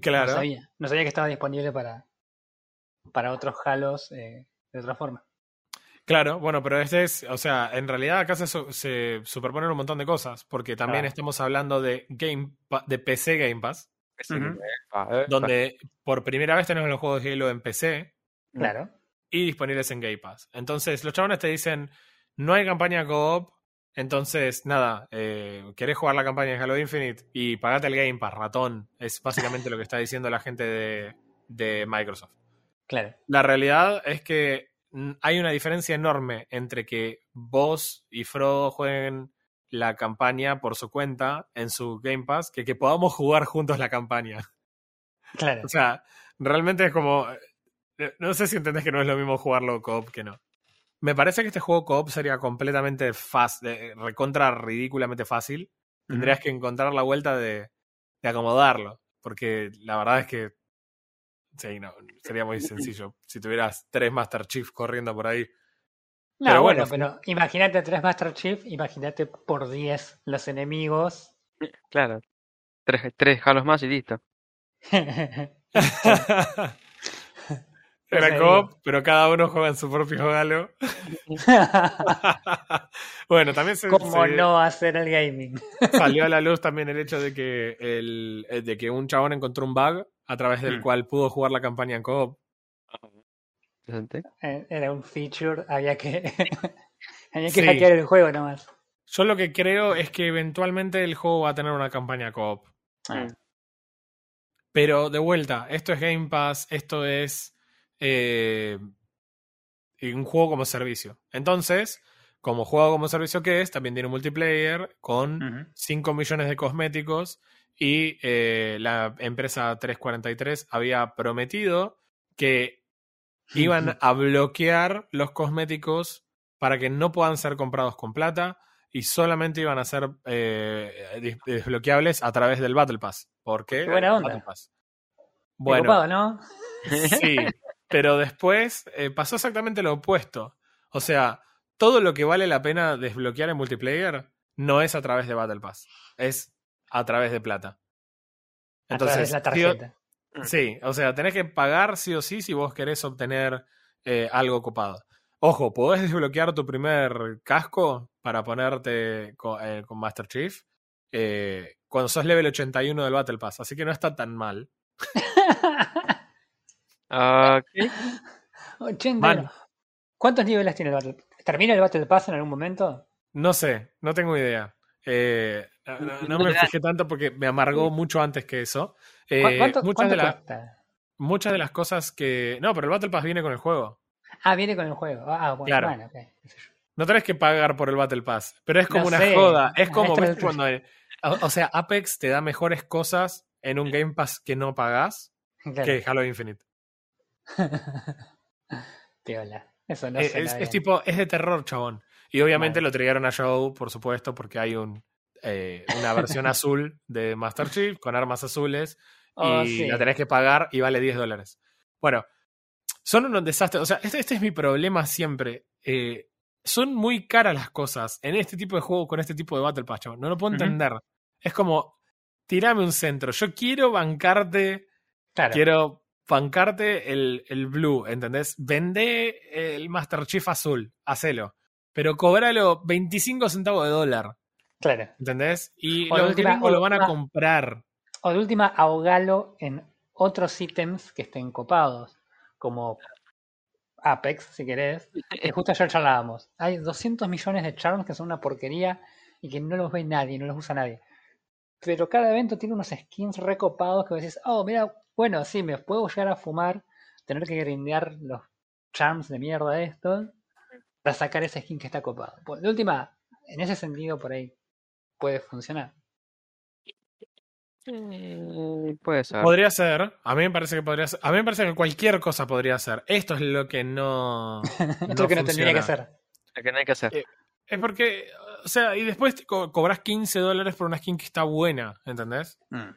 Claro. No sabía, no sabía que estaba disponible para, para otros halos eh, de otra forma. Claro, bueno, pero este es, o sea, en realidad acá se, se superponen un montón de cosas, porque también estamos hablando de Game de PC Game Pass, donde por primera vez tenemos los juegos de Halo en PC. Claro. Y disponibles en Game Pass. Entonces, los chabones te dicen, no hay campaña co-op, entonces, nada, eh, querés jugar la campaña de Halo Infinite y pagate el Game Pass, ratón. Es básicamente lo que está diciendo la gente de, de Microsoft. Claro. La realidad es que hay una diferencia enorme entre que vos y Frodo jueguen la campaña por su cuenta en su Game Pass que que podamos jugar juntos la campaña. Claro. O sea, realmente es como. Eh, no sé si entendés que no es lo mismo jugarlo co-op que no. Me parece que este juego co-op sería completamente fácil, recontra ridículamente fácil. Tendrías que encontrar la vuelta de, de acomodarlo. Porque la verdad es que Sí, no, sería muy sencillo. Si tuvieras tres Master Chief corriendo por ahí. No, pero bueno, pero imagínate tres Master Chief, imagínate por 10 los enemigos. Claro. Tres, tres halos más y listo. Era cop, pero cada uno juega en su propio halo. bueno, también se. ¿Cómo no hacer el gaming? salió a la luz también el hecho de que, el, de que un chabón encontró un bug a través del mm. cual pudo jugar la campaña en co-op. Eh, era un feature, había que, había que hackear el juego nomás. Yo lo que creo es que eventualmente el juego va a tener una campaña co-op. Ah. Pero de vuelta, esto es Game Pass, esto es eh, un juego como servicio. Entonces, como juego como servicio que es, también tiene un multiplayer con 5 millones de cosméticos y eh, la empresa 343 había prometido que iban a bloquear los cosméticos para que no puedan ser comprados con plata y solamente iban a ser eh, desbloqueables a través del Battle Pass. ¿Por qué? buena onda. Bueno, ¿no? Sí, pero después eh, pasó exactamente lo opuesto. O sea, todo lo que vale la pena desbloquear en multiplayer no es a través de Battle Pass. Es a través de plata. Entonces, la tarjeta. Sí, o sea, tenés que pagar sí o sí si vos querés obtener eh, algo copado. Ojo, podés desbloquear tu primer casco para ponerte con, eh, Master Chief eh, cuando sos level 81 del Battle Pass, así que no está tan mal. okay. 81. ¿Cuántos niveles tiene el Battle Pass? ¿Termina el Battle Pass en algún momento? No sé, no tengo idea. Eh, no, me fijé tanto porque me amargó mucho antes que eso. Eh, muchas, de muchas de las cosas que. No, pero el Battle Pass viene con el juego. Ah, viene con el juego. Ah, bueno, claro. No tenés que pagar por el Battle Pass, pero es como una joda. Es como cuando O, sea, Apex te da mejores cosas en un Game Pass que no pagás que Halo Infinite. Piola. Eso no es, es, tipo, es de terror, chabón. Y obviamente lo trajeron a Joe, por supuesto, porque hay un, eh, una versión azul de Master Chief con armas azules oh, y la tenés que pagar y vale 10 dólares. Bueno, son unos desastres. O sea, este, este es mi problema siempre. Eh, son muy caras las cosas en este tipo de juego con este tipo de Battle Pass, No lo puedo entender. Es como, tirame un centro. Yo quiero bancarte. Quiero bancarte el, el blue, ¿entendés? Vende el Master Chief azul, hacelo. Pero cobralo 25 centavos de dólar. Claro. ¿Entendés? Y los última, lo van a comprar. O de última, ahogalo en otros ítems que estén copados. Como Apex, si querés. Que justo ayer charlábamos. Hay 200 millones de charms que son una porquería y que no los ve nadie, no los usa nadie. Pero cada evento tiene unos skins recopados que decís, oh, mira, bueno, sí, me puedo llegar a fumar, tener que grindear los charms de mierda estos para sacar ese skin que está copado. Pues, de última, en ese sentido, por ahí puede funcionar. Eh, puede ser. Podría ser. A mí me parece que podría ser. A mí me parece que cualquier cosa podría ser. Esto es lo que no. Esto es lo que no tendría que ser. Lo que no hay que hacer. Eh, es porque. O sea, y después cobras 15 dólares por una skin que está buena, ¿entendés? Mm.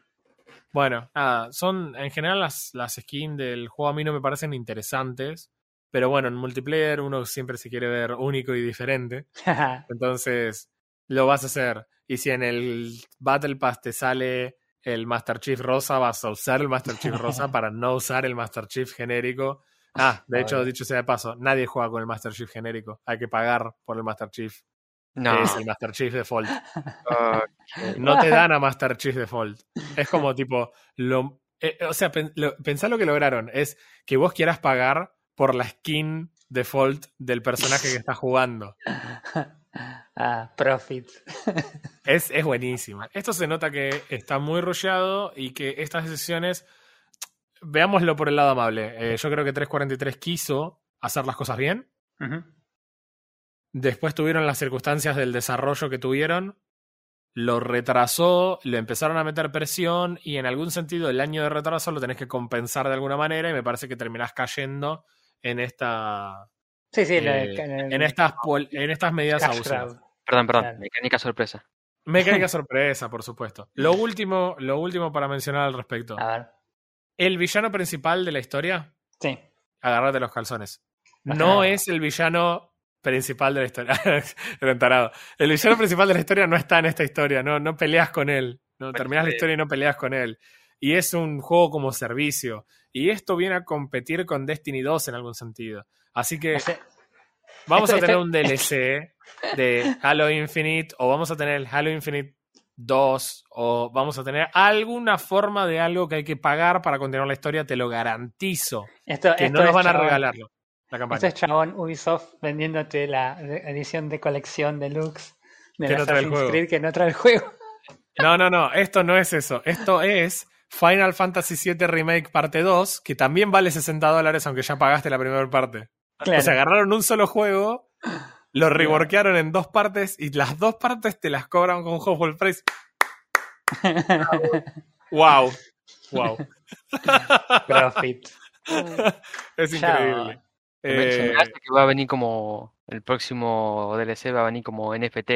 Bueno, nada, son. En general, las, las skins del juego a mí no me parecen interesantes. Pero bueno, en multiplayer uno siempre se quiere ver único y diferente. Entonces, lo vas a hacer. Y si en el Battle Pass te sale el Master Chief rosa, vas a usar el Master Chief rosa para no usar el Master Chief genérico. Ah, de hecho, dicho sea de paso, nadie juega con el Master Chief genérico. Hay que pagar por el Master Chief. No. es el Master Chief Default. No te dan a Master Chief Default. Es como tipo, lo, eh, o sea, pensá lo que lograron. Es que vos quieras pagar por la skin default del personaje que estás jugando. Ah, profit. es, es buenísima. Esto se nota que está muy rollado y que estas decisiones, veámoslo por el lado amable. Eh, yo creo que 343 quiso hacer las cosas bien. Después tuvieron las circunstancias del desarrollo que tuvieron. Lo retrasó, le empezaron a meter presión y en algún sentido el año de retraso lo tenés que compensar de alguna manera y me parece que terminás cayendo en esta. Sí, sí, eh, en, estas, en estas medidas abusivas. Perdón, perdón, mecánica sorpresa. Mecánica sorpresa, por supuesto. Lo último, lo último para mencionar al respecto. A ver. El villano principal de la historia. Sí. Agárrate los calzones. No es el villano principal de la historia. el villano principal de la historia no está en esta historia. No, no peleas con él. No terminas la historia y no peleas con él y es un juego como servicio. Y esto viene a competir con Destiny 2 en algún sentido. Así que vamos a tener un DLC de Halo Infinite o vamos a tener el Halo Infinite 2 o vamos a tener alguna forma de algo que hay que pagar para continuar la historia, te lo garantizo. Esto, que no nos van a regalarlo. La campaña. Esto es chabón Ubisoft vendiéndote la edición de colección deluxe de que no trae el juego. que no trae el juego. No, no, no, esto no es eso. Esto es Final Fantasy VII Remake parte 2, que también vale 60 dólares aunque ya pagaste la primera parte. O sea, agarraron un solo juego, lo reworkearon en dos partes y las dos partes te las cobran con full price. wow. Wow. Profit. es increíble. Eh, que va a venir como el próximo DLC va a venir como NFT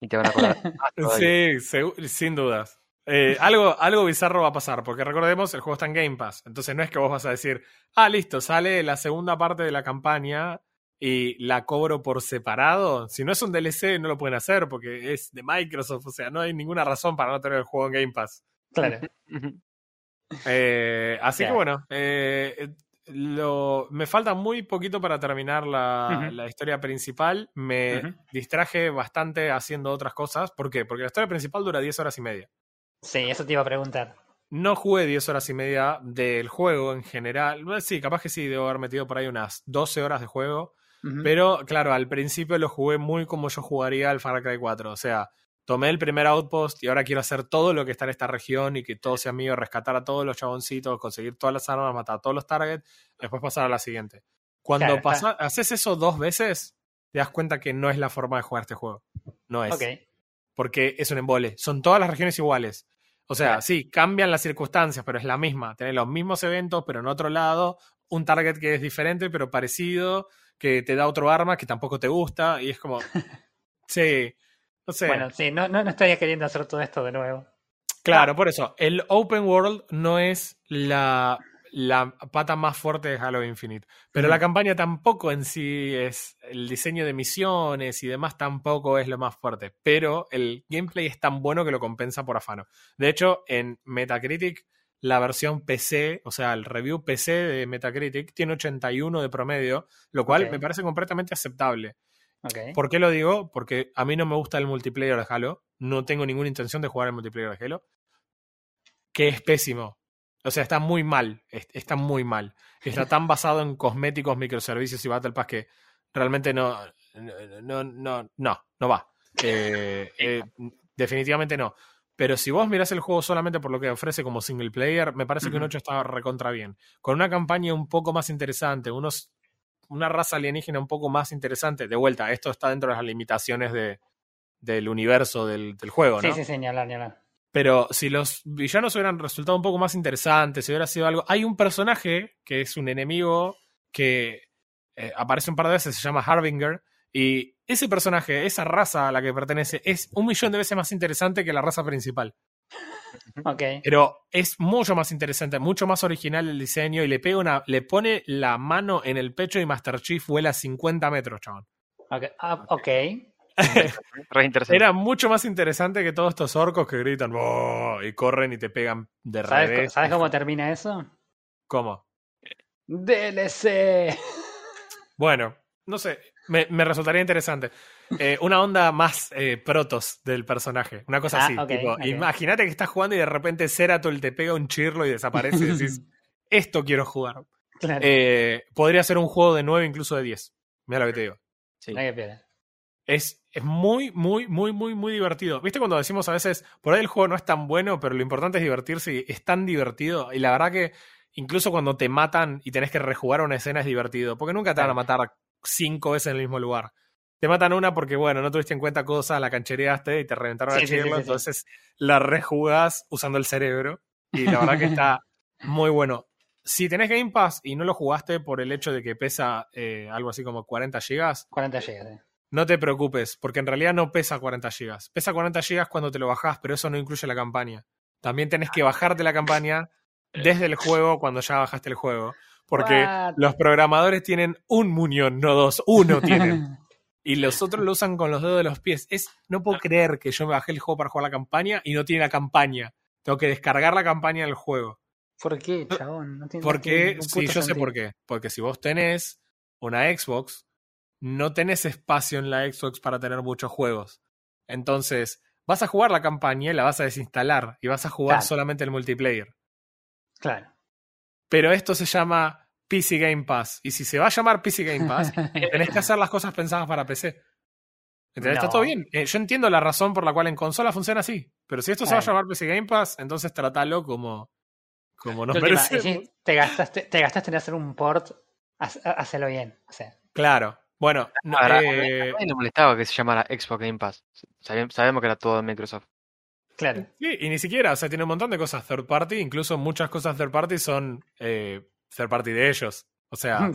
y te van a cobrar. sí, sin dudas. Eh, algo, algo bizarro va a pasar, porque recordemos, el juego está en Game Pass. Entonces no es que vos vas a decir, ah, listo, sale la segunda parte de la campaña y la cobro por separado. Si no es un DLC, no lo pueden hacer porque es de Microsoft. O sea, no hay ninguna razón para no tener el juego en Game Pass. Claro. Eh, así que bueno, eh, lo, me falta muy poquito para terminar la, la historia principal. Me distraje bastante haciendo otras cosas. ¿Por qué? Porque la historia principal dura 10 horas y media. Sí, eso te iba a preguntar. No jugué 10 horas y media del juego en general. Sí, capaz que sí, debo haber metido por ahí unas 12 horas de juego. Pero claro, al principio lo jugué muy como yo jugaría al Far Cry 4. O sea, tomé el primer outpost y ahora quiero hacer todo lo que está en esta región y que todo sea mío, rescatar a todos los chaboncitos, conseguir todas las armas, matar a todos los targets, después pasar a la siguiente. Cuando haces eso dos veces, te das cuenta que no es la forma de jugar este juego. No es. Porque es un embole. Son todas las regiones iguales. O sea, sí, cambian las circunstancias, pero es la misma. Tenés los mismos eventos, pero en otro lado, un target que es diferente, pero parecido, que te da otro arma que tampoco te gusta, y es como. sí, no sé. Bueno, sí, no, no, no estaría queriendo hacer todo esto de nuevo. Claro, por eso. El Open World no es la la pata más fuerte de Halo Infinite. Pero la campaña tampoco en sí es. El diseño de misiones y demás tampoco es lo más fuerte. Pero el gameplay es tan bueno que lo compensa por afano. De hecho, en Metacritic, la versión PC, o sea, el review PC de Metacritic, tiene 81 de promedio, lo cual me parece completamente aceptable. ¿Por qué lo digo? Porque a mí no me gusta el multiplayer de Halo. No tengo ninguna intención de jugar el multiplayer de Halo. Que es pésimo. O sea, está muy mal. Está muy mal. Está tan basado en cosméticos, microservicios y Battle Pass que realmente no. No, no, no, no va. Eh, eh, definitivamente no. Pero si vos mirás el juego solamente por lo que ofrece como single player, me parece que un 8 está recontra bien. Con una campaña un poco más interesante, unos, una raza alienígena un poco más interesante. De vuelta, esto está dentro de las limitaciones de, del universo del, del juego, ¿no? Sí, sí, señalar, señalar. Pero si los villanos hubieran resultado un poco más interesantes, si hubiera sido algo. Hay un personaje que es un enemigo que eh, aparece un par de veces, se llama Harbinger. Y ese personaje, esa raza a la que pertenece, es un millón de veces más interesante que la raza principal. Ok. Pero es mucho más interesante, mucho más original el diseño y le pega una. le pone la mano en el pecho y Master Chief vuela 50 metros, chabón. Ok. Ah, okay. Era mucho más interesante que todos estos orcos que gritan y corren y te pegan de revés. ¿Sabes cómo termina eso? ¿Cómo? DLC. Bueno, no sé, me, resultaría interesante. Eh, una onda más eh, protos del personaje, una cosa ah, así. Imagínate que estás jugando y de repente Ceratul te pega un chirlo y desaparece y decís, esto quiero jugar. Eh, podría ser un juego de 9, incluso de 10. Mira lo que te digo. Sí. Es, es muy, muy, muy, muy, muy divertido. ¿Viste cuando decimos a veces, por ahí el juego no es tan bueno, pero lo importante es divertirse y es tan divertido? Y la verdad que incluso cuando te matan y tenés que rejugar una escena es divertido, porque nunca te van a matar cinco veces en el mismo lugar. Te matan una porque, bueno, no tuviste en cuenta cosas, la canchereaste y te reventaron la chirla, entonces la rejugás usando el cerebro. Y la verdad que está muy bueno. Si tenés Game Pass y no lo jugaste por el hecho de que pesa eh, algo así como 40 gigas. 40 gigas, eh. No te preocupes, porque en realidad no pesa 40 GB. Pesa 40 GB cuando te lo bajás, pero eso no incluye la campaña. También tenés que bajarte la campaña desde el juego cuando ya bajaste el juego. Porque los programadores tienen un muñón, no dos, uno tienen. y los otros lo usan con los dedos de los pies. Es, no puedo creer que yo me bajé el juego para jugar la campaña y no tiene la campaña. Tengo que descargar la campaña del juego. ¿Por qué, chabón? No tiene, porque, sí, yo sé por qué. Porque si vos tenés una Xbox, no tenés espacio en la Xbox para tener muchos juegos. Entonces, vas a jugar la campaña y la vas a desinstalar y vas a jugar solamente el multiplayer. Claro. Pero esto se llama PC Game Pass. Y si se va a llamar PC Game Pass, tenés que hacer las cosas pensadas para PC. Está todo bien. Eh, yo entiendo la razón por la cual en consola funciona así. Pero si esto se va a llamar PC Game Pass, entonces trátalo como, como nos merece. te, gastaste, te gastaste en hacer un port, hazlo bien. Claro. Bueno, no, eh... me molestaba que se llamara Xbox Game Pass. Sabemos que era todo de Microsoft. Claro. Sí, y ni siquiera, o sea, tiene un montón de cosas third party, incluso muchas cosas third party son eh, third party de ellos. O sea,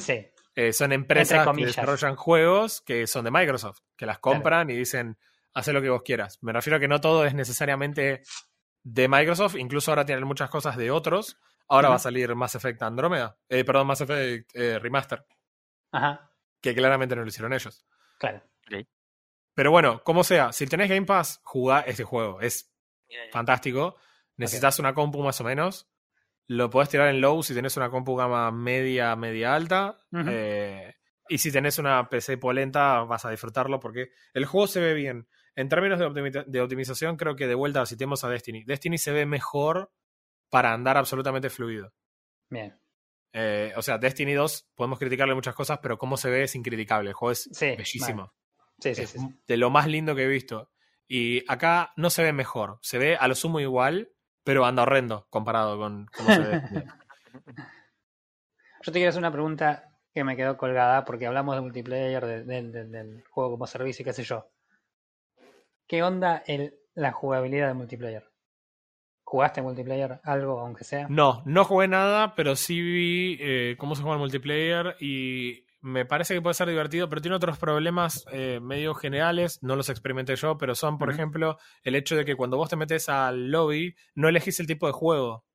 eh, son empresas que desarrollan juegos que son de Microsoft, que las compran y dicen, haz lo que vos quieras. Me refiero a que no todo es necesariamente de Microsoft, incluso ahora tienen muchas cosas de otros. Ahora va a salir Mass Effect Andromeda, eh, perdón, Mass Effect eh, Remaster. Ajá que claramente no lo hicieron ellos. Claro. Pero bueno, como sea, si tenés Game Pass, jugá este juego. Es fantástico. Necesitas una compu más o menos. Lo podés tirar en low si tenés una compu gama media, media alta. Eh, y si tenés una PC polenta, vas a disfrutarlo porque el juego se ve bien. En términos de, de optimización, creo que de vuelta citemos a Destiny. Destiny se ve mejor para andar absolutamente fluido. Bien. Eh, o sea, Destiny 2 podemos criticarle muchas cosas, pero cómo se ve es incriticable. El juego es bellísimo. Sí, sí, sí, de lo más lindo que he visto. Y acá no se ve mejor. Se ve a lo sumo igual, pero anda horrendo comparado con cómo se ve. Yo te quiero hacer una pregunta que me quedó colgada porque hablamos de multiplayer, del juego como servicio y qué sé yo. ¿qué onda el, la jugabilidad de multiplayer? ¿Jugaste multiplayer algo, aunque sea? No, no jugué nada, pero sí vi eh, cómo se juega el multiplayer y me parece que puede ser divertido, pero tiene otros problemas eh, medio generales, no los experimenté yo, pero son, por ejemplo, el hecho de que cuando vos te metes al lobby, no elegís el tipo de juego.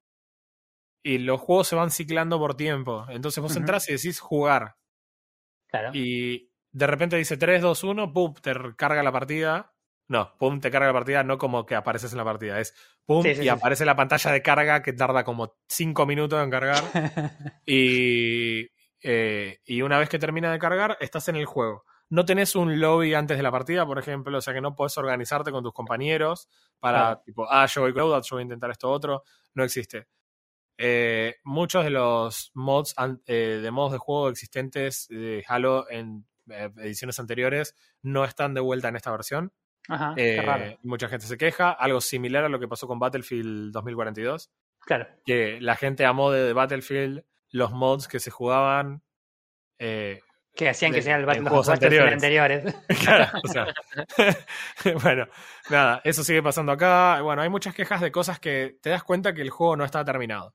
Y los juegos se van ciclando por tiempo. Entonces vos entras y decís jugar. Claro. Y de repente dice 3, 2, 1, pum, te carga la partida. No, pum, te carga la partida, no como que apareces en la partida, es pum y aparece la pantalla de carga que tarda como 5 minutos en cargar. y, eh, y una vez que termina de cargar, estás en el juego. No tenés un lobby antes de la partida, por ejemplo, o sea que no puedes organizarte con tus compañeros para, tipo, ah, yo voy crowd, yo voy a intentar esto otro. No existe. Eh, muchos de los mods eh, de modos de juego existentes de Halo en ediciones anteriores no están de vuelta en esta versión. Ajá, Mucha gente se queja. Algo similar a lo que pasó con Battlefield 2042. Claro. Que la gente amó de, Battlefield los mods que se jugaban. que hacían que sean el Battlefield anteriores. anteriores. claro, o sea, bueno, nada, eso sigue pasando acá. Bueno, hay muchas quejas de cosas que te das cuenta que el juego no está terminado.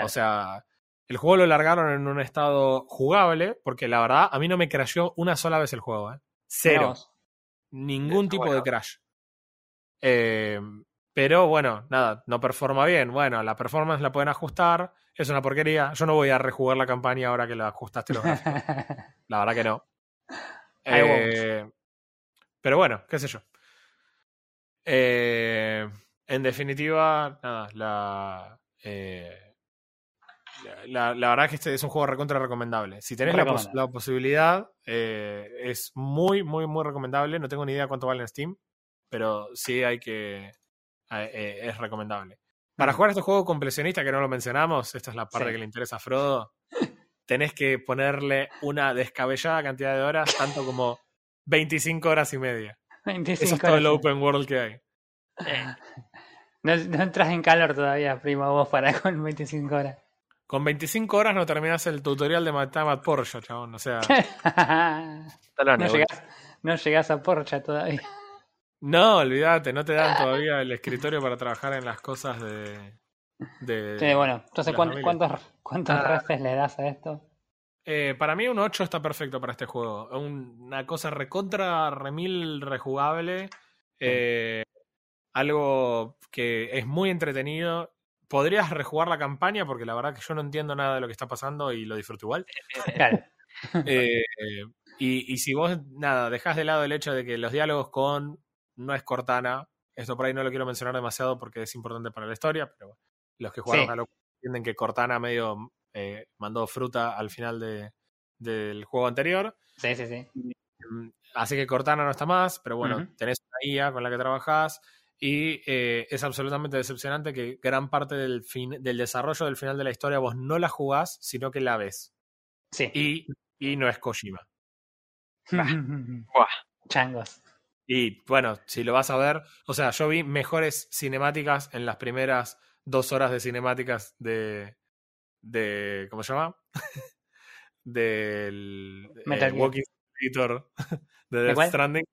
O sea, el juego lo largaron en un estado jugable, porque la verdad, a mí no me crashó una sola vez el juego, ¿eh? Cero. Ningún tipo de crash. Eh, pero bueno, nada, no performa bien. Bueno, la performance la pueden ajustar. Es una porquería. Yo no voy a rejugar la campaña ahora que la ajustaste los gráficos. la verdad que no. Eh, pero bueno, qué sé yo. Eh, en definitiva, nada, la. Eh, la, verdad es que este es un juego recontra recomendable. Si tenés la, posibilidad, eh, es muy, muy, muy recomendable. No tengo ni idea cuánto vale en Steam, pero sí hay que. Eh, eh, es recomendable. Para jugar este juego completionista, que no lo mencionamos, esta es la parte que le interesa a Frodo, tenés que ponerle una descabellada cantidad de horas, tanto como 25 horas y media. 25 Eso es todo el open world que hay. No, no, entras en calor todavía, primo, vos para con 25 horas. Con 25 horas no terminas el tutorial de matar a Porsche, chabón. O sea. no, llegás, a Porsche todavía. No, olvídate, no te dan todavía el escritorio para trabajar en las cosas de. de sí, bueno, entonces, ¿cuántos, cuántos ah. le das a esto? Eh, para mí un 8 está perfecto para este juego. una cosa recontra, remil, rejugable. Eh, algo que es muy entretenido podrías rejugar la campaña porque la verdad que yo no entiendo nada de lo que está pasando y lo disfruto igual. Eh, y, y, si vos, nada, dejás de lado el hecho de que los diálogos con no es Cortana, esto por ahí no lo quiero mencionar demasiado porque es importante para la historia, pero los que jugaron a lo entienden que Cortana medio eh, mandó fruta al final de, del juego anterior. Sí, sí, sí. Mm, así que Cortana no está más, pero bueno, tenés una IA con la que trabajás y eh, es absolutamente decepcionante que gran parte del, fin, del desarrollo del final de la historia vos no la jugás, sino que la ves. Sí. Y, y no es Kojima. Buah. Changos. Y bueno, si lo vas a ver, o sea, yo vi mejores cinemáticas en las primeras dos horas de cinemáticas de. de ¿Cómo se llama? del Metal Walking Editor de Death Stranding.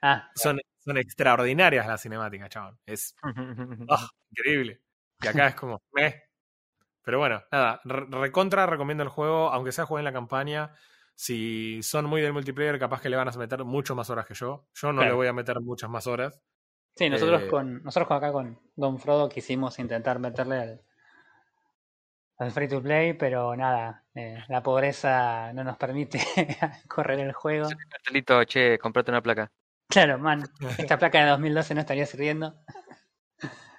Ah, son, son extraordinarias las cinemáticas, chabón. Es ah, increíble. Y acá es como, meh. Pero bueno, nada, recontra recomiendo el juego, aunque sea juego en la campaña. Si son muy del multiplayer, capaz que le van a meter mucho más horas que yo. Yo no le voy a meter muchas más horas. Sí, nosotros eh, con nosotros acá con Don Frodo quisimos intentar meterle al, free to play, pero nada, eh, la pobreza no nos permite correr el juego. Cartelito, che, comprate una placa. Claro, man, esta placa de 2012 no estaría sirviendo.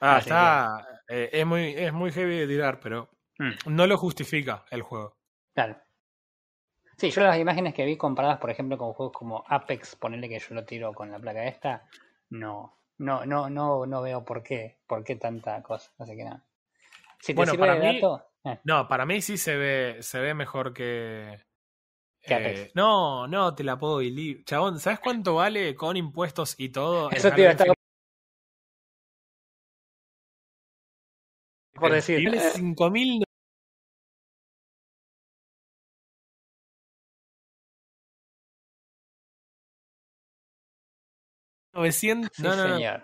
Ah, está. Eh, es, muy, es muy heavy de tirar, pero mm. no lo justifica el juego. Claro. Sí, yo las imágenes que vi comparadas, por ejemplo, con juegos como Apex, ponerle que yo lo tiro con la placa esta, no, no, no, no, no veo por qué, por qué tanta cosa, así que nada. Si te bueno, sirve para de mí, dato, eh. no, para mí sí se ve, se ve mejor que, eh, no, no te la puedo believe. Chabón, ¿sabes cuánto vale con impuestos y todo? Eso te iba a estar por decir. Tiene 5000 900. no, no, señor.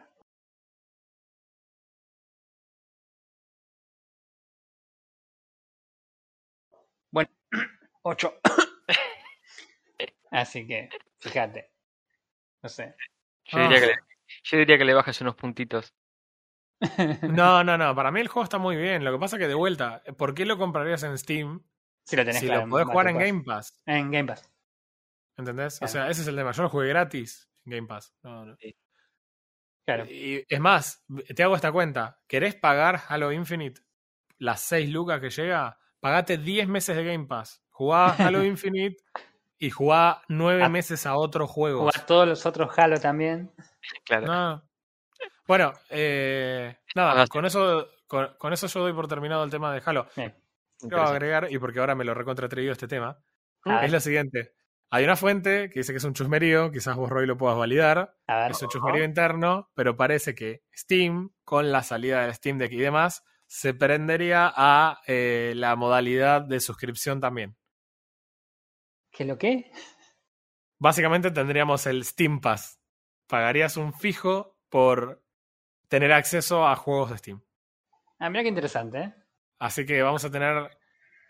Bueno, 8. Así que, fíjate. No sé. Yo diría, que le, yo diría que le bajes unos puntitos. No, no, no. Para mí el juego está muy bien. Lo que pasa que de vuelta, ¿por qué lo comprarías en Steam? Si lo tenés si lo podés jugar en Game Pass. En Game Pass. ¿Entendés? O sea, ese es el tema. Yo lo jugué gratis en Game Pass. No, no. Claro. Y es más, te hago esta cuenta. ¿Querés pagar Halo Infinite? Las 6 lucas que llega, pagate 10 meses de Game Pass. Jugá Halo Infinite y jugá 9 ah. meses a otros juegos. Jugá todos los otros Halo también. Claro. Bueno, eh, nada, con eso, con, eso yo doy por terminado el tema de Halo. Quiero agregar, y porque ahora me lo recontra este tema, es lo siguiente. Hay una fuente que dice que es un chusmerío, quizás vos, Roy, lo puedas validar. Es un chusmerío interno, pero parece que Steam, con la salida del Steam Deck y demás, se prendería a eh, la modalidad de suscripción también. ¿Qué lo qué? Básicamente tendríamos el Steam Pass. Pagarías un fijo por tener acceso a juegos de Steam. Ah, mira qué interesante, ¿eh? Así que vamos a tener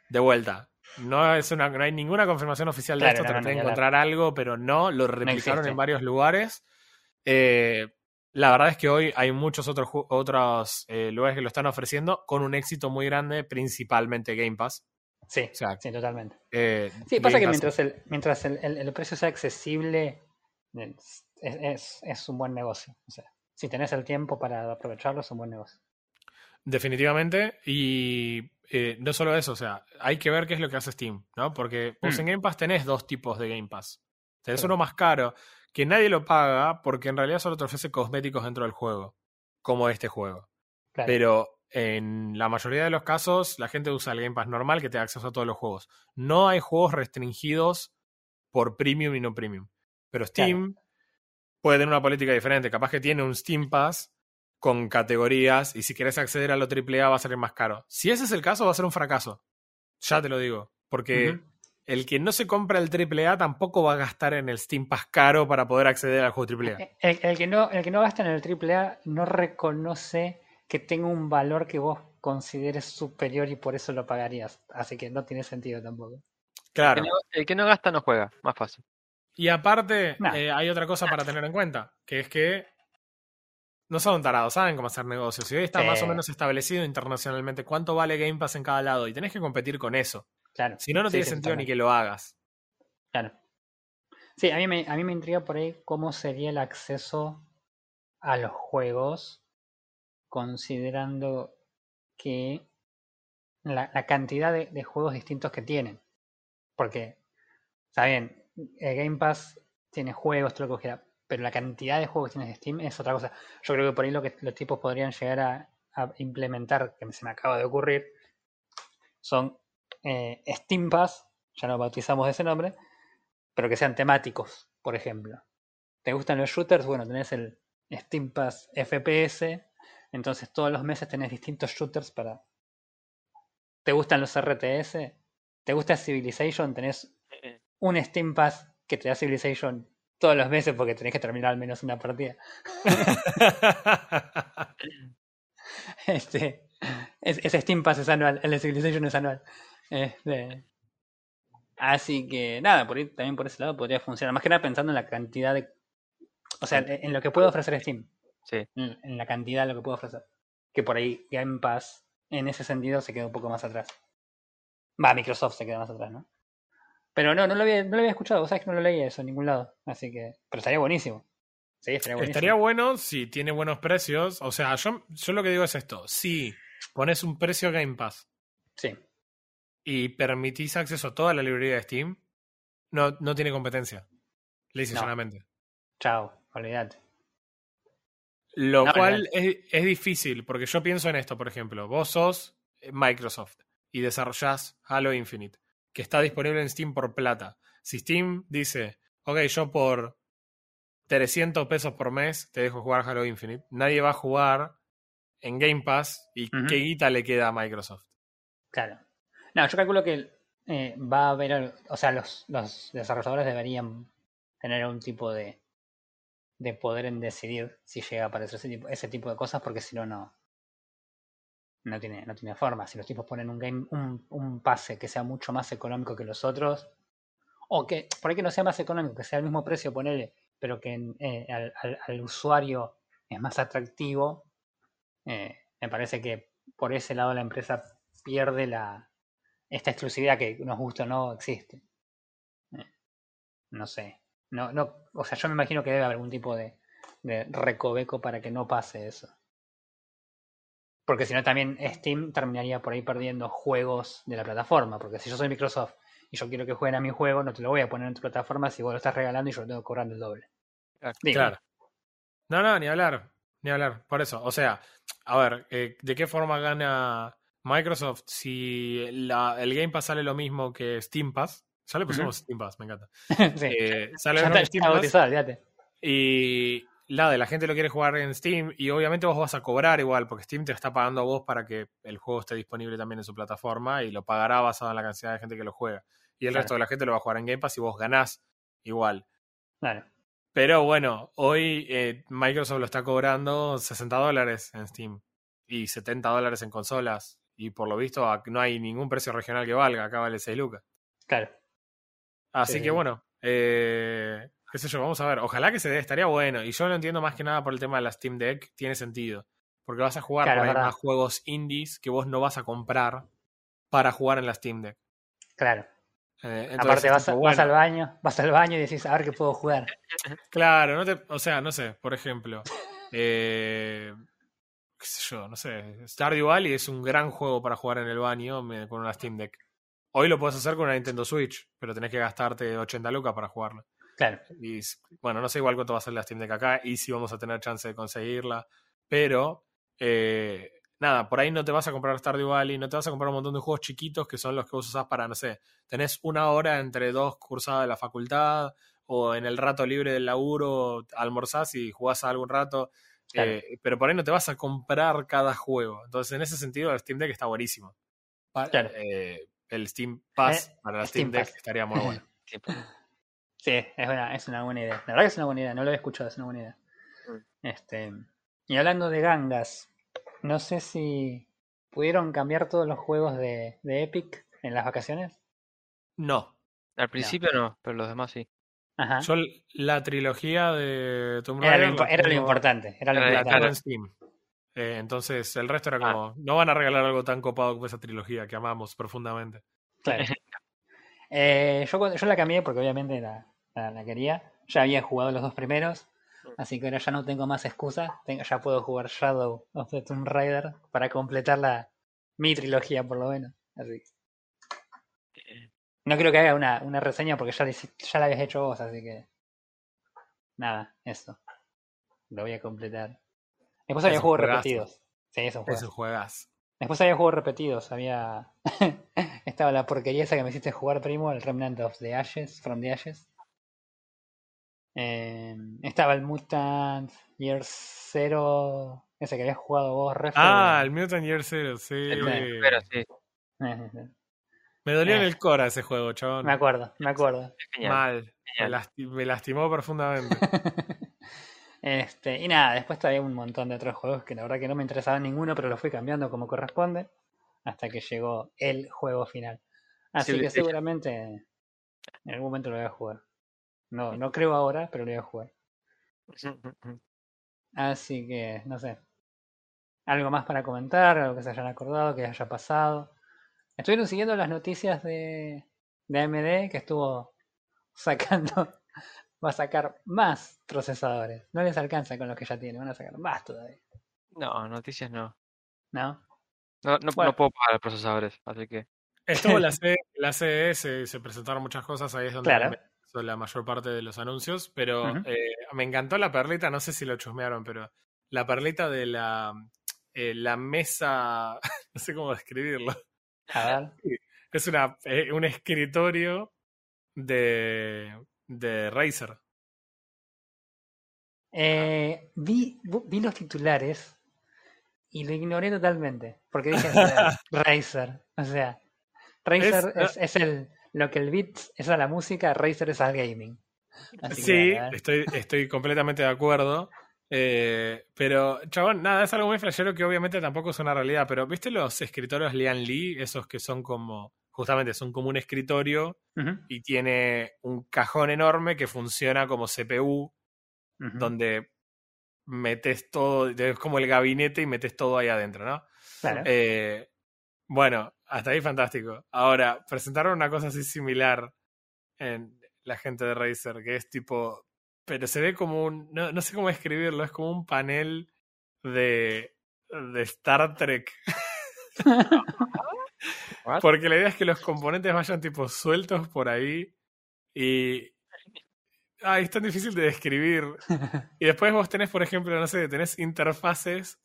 de vuelta no, es una, no hay ninguna confirmación oficial de esto. Traté de encontrar algo, pero no. Lo replicaron en varios lugares. Eh, la verdad es que hoy hay muchos otros, otros eh, lugares que lo están ofreciendo con un éxito muy grande, principalmente Game Pass. Sí, sí, totalmente. Eh, sí, pasa que mientras, el, mientras el, el, precio sea accesible, es, es, es, un buen negocio. O sea, si tenés el tiempo para aprovecharlo, es un buen negocio. Definitivamente. Y eh, no solo eso, o sea, hay que ver qué es lo que hace Steam, ¿no? Porque pues, en Game Pass tenés dos tipos de Game Pass. Tenés uno más caro, que nadie lo paga porque en realidad solo te ofrece cosméticos dentro del juego, como este juego. Pero en la mayoría de los casos, la gente usa el Game Pass normal que te da acceso a todos los juegos. No hay juegos restringidos por premium y no premium. Pero Steam puede tener una política diferente. Capaz que tiene un Steam Pass con categorías y si quieres acceder a lo AAA va a salir más caro. Si ese es el caso, va a ser un fracaso. Ya te lo digo. Porque el que no se compra el AAA tampoco va a gastar en el Steam Pass caro para poder acceder al juego AAA. El, el, que, no, el que no gasta en el AAA no reconoce que tenga un valor que vos consideres superior y por eso lo pagarías. Así que no tiene sentido tampoco. Claro. El que no, gasta no juega, más fácil. Y aparte, eh, hay otra cosa para tener en cuenta, que es que no son tarados, saben cómo hacer negocios. Y hoy está más o menos establecido internacionalmente cuánto vale Game Pass en cada lado y tenés que competir con eso. Claro. Si no, no tiene sentido ni que lo hagas. Claro. Sí, a mí, me, a mí me intriga por ahí cómo sería el acceso a los juegos, considerando que la, cantidad de, juegos distintos que tienen. Porque, está bien, Game Pass tiene juegos, lo que pero la cantidad de juegos que tienes de Steam es otra cosa. Yo creo que por ahí lo que los tipos podrían llegar a, implementar, que se me acaba de ocurrir, son eh, Steam Pass, ya no bautizamos ese nombre, pero que sean temáticos, por ejemplo. ¿Te gustan los shooters? Bueno, tenés el Steam Pass FPS, entonces todos los meses tenés distintos shooters para... ¿Te gustan los RTS? ¿Te gusta Civilization? Tenés eh. un Steam Pass que te da Civilization todos los meses porque tenés que terminar al menos una partida. este, ese Steam Pass es anual, el de Civilization es anual. Este, así que nada, por ahí, también por ese lado podría funcionar. Más que nada pensando en la cantidad de. O sea, en lo que puede ofrecer Steam. Sí. En, la cantidad de lo que puede ofrecer. Que por ahí Game Pass, en ese sentido, se queda un poco más atrás. Va, Microsoft se queda más atrás, ¿no? Pero no, no lo había, no lo había escuchado, vos sabés que no lo leía eso en ningún lado. Así que. Pero estaría buenísimo. Sí, estaría buenísimo. Estaría bueno si tiene buenos precios. O sea, yo, yo lo que digo es esto. Si pones un precio Game Pass. Sí. Y permitís acceso a toda la librería de Steam, no, no tiene competencia. Le solamente. Chao, olvídate. Lo cual es, es, difícil, porque yo pienso en esto, por ejemplo. Vos sos Microsoft y desarrollás Halo Infinite que está disponible en Steam por plata. Si Steam dice, ok, yo por 300 pesos por mes te dejo jugar Halo Infinite, nadie va a jugar en Game Pass y qué guita le queda a Microsoft. Claro. No, yo calculo que eh, va a haber, o sea, los, los desarrolladores deberían tener un tipo de, de poder en decidir si llega a aparecer ese tipo, de cosas, porque si no, no. No tiene, no tiene forma. Si los tipos ponen un game, un, un pase que sea mucho más económico que los otros, o que por ahí que no sea más económico, que sea el mismo precio, ponerle, pero que eh, al, al, usuario es más atractivo, eh, me parece que por ese lado la empresa pierde la esta exclusividad que nos gusta o no existe. Eh, no sé. No, no, o sea, yo me imagino que debe haber algún tipo de, de recoveco para que no pase eso. Porque si no, también Steam terminaría por ahí perdiendo juegos de la plataforma. Porque si yo soy Microsoft y yo quiero que jueguen a mi juego, no te lo voy a poner en tu plataforma si vos lo estás regalando y yo lo tengo cobrando el doble. Claro. No, no, ni hablar. Ni hablar. Por eso. O sea, a ver, eh, ¿de qué forma gana Microsoft si el Game Pass sale lo mismo que Steam Pass? Ya le pusimos Steam Pass, me encanta. sí. Eh, sale mismo Steam Pass. Y la de la gente lo quiere jugar en Steam y obviamente vos vas a cobrar igual porque Steam te está pagando a vos para que el juego esté disponible también en su plataforma y lo pagará basado en la cantidad de gente que lo juega. Y el resto de la gente lo va a jugar en Game Pass y vos ganás igual. Claro. Pero bueno, hoy eh, Microsoft lo está cobrando 60 dólares en Steam y 70 dólares en consolas. Y por lo visto no hay ningún precio regional que valga, acá vale 6 lucas. Claro. Así que bueno, eh, qué sé yo, vamos a ver. Ojalá que se dé, estaría bueno. Y yo lo entiendo más que nada por el tema de la Steam Deck, tiene sentido. Porque vas a jugar por más juegos indies que vos no vas a comprar para jugar en la Steam Deck. Claro. Eh, Aparte vas, al baño, vas al baño y decís, a ver qué puedo jugar. Claro, no te, o sea, no sé, por ejemplo, eh, qué sé yo, no sé, Stardew Valley es un gran juego para jugar en el baño con una Steam Deck. Hoy lo puedes hacer con una Nintendo Switch, pero tenés que gastarte 80 lucas para jugarlo. Claro. Y bueno, no sé igual cuánto va a ser la Steam Deck acá y si vamos a tener chance de conseguirla, pero eh, nada, por ahí no te vas a comprar Stardew Valley, no te vas a comprar un montón de juegos chiquitos que son los que vos usás para, no sé, tenés una hora entre dos cursadas de la facultad o en el rato libre del laburo almorzás y jugás algún rato. Eh, pero por ahí no te vas a comprar cada juego. Entonces, en ese sentido, el Steam Deck está buenísimo. Eh, el Steam Pass eh, para la Steam, Deck estaría muy bueno. sí, es una, es una buena idea. La verdad que es una buena idea, no lo he escuchado, es una buena idea. Mm. Este, y hablando de gangas, no sé si pudieron cambiar todos los juegos de, de Epic en las vacaciones. No. Al principio no, pero los demás sí. Ajá. Yo la trilogía de Tomb Raider. Era lo, era lo importante. Era lo importante. en Steam. Eh, entonces el resto era ah. como, no van a regalar algo tan copado como esa trilogía que amamos profundamente. Claro. eh, yo, yo la cambié porque obviamente la, la, quería. Ya había jugado los dos primeros. Así que ahora ya no tengo más excusas. ya puedo jugar Shadow of the Tomb Raider para completar la, mi trilogía, por lo menos. Así. No creo que haga una, una reseña porque ya, ya la habías hecho vos, así que. Nada, eso. Lo voy a completar. Después había juegos repetidos. Sí, eso Esos juegas. Después había juegos repetidos. Había. Estaba la porquería esa que me hiciste jugar, primo, el Remnant of the Ashes, From the Ashes. Eh, estaba el Mutant Year Zero, ese que habías jugado vos, Refer. Ah, el Mutant Year Zero, sí. Pero sí. Me dolió en eh. el cora ese juego, chabón. Me acuerdo, me acuerdo. Mal. Me, lastimó profundamente. este, y nada, después todavía un montón de otros juegos que la verdad que no me interesaban ninguno, pero los fui cambiando como corresponde. Hasta que llegó el juego final. Así que seguramente en algún momento lo voy a jugar. No, no creo ahora, pero lo voy a jugar. Así que, no sé. Algo más para comentar, algo que se hayan acordado, que haya pasado. Estuvieron siguiendo las noticias de, de AMD que estuvo sacando, va a sacar más procesadores. No les alcanza con los que ya tienen, van a sacar más todavía. No, noticias no. ¿No? No, no, puedo pagar procesadores, así que. Estuvo la, C, la CES, se presentaron muchas cosas, ahí es donde claro la mayor parte de los anuncios, pero eh, me encantó la perlita, no sé si lo chusmearon, pero la perlita de la, eh, la mesa, no sé cómo describirlo. Es una, eh, un escritorio de, de Razer. vi, vi los titulares y lo ignoré totalmente, porque dije Razer, o sea, Razer es, es el lo que el beat es a la música, Razer es al gaming. sí, estoy, estoy completamente de acuerdo. Eh, pero, chabón, nada, es algo muy flashero que obviamente tampoco es una realidad. Pero, ¿viste los escritorios Lian Lee? Esos que son como, justamente son como un escritorio y tiene un cajón enorme que funciona como CPU, donde metes todo, es como el gabinete y metes todo ahí adentro, ¿no? Claro. Eh, bueno, hasta ahí fantástico. Ahora, presentaron una cosa así similar en la gente de Razer, que es tipo, pero se ve como un, no, no sé cómo escribirlo, es como un panel de, de Star Trek. Porque la idea es que los componentes vayan tipo sueltos por ahí y... Ay, es tan difícil de describir. Y después vos tenés, por ejemplo, no sé, tenés interfaces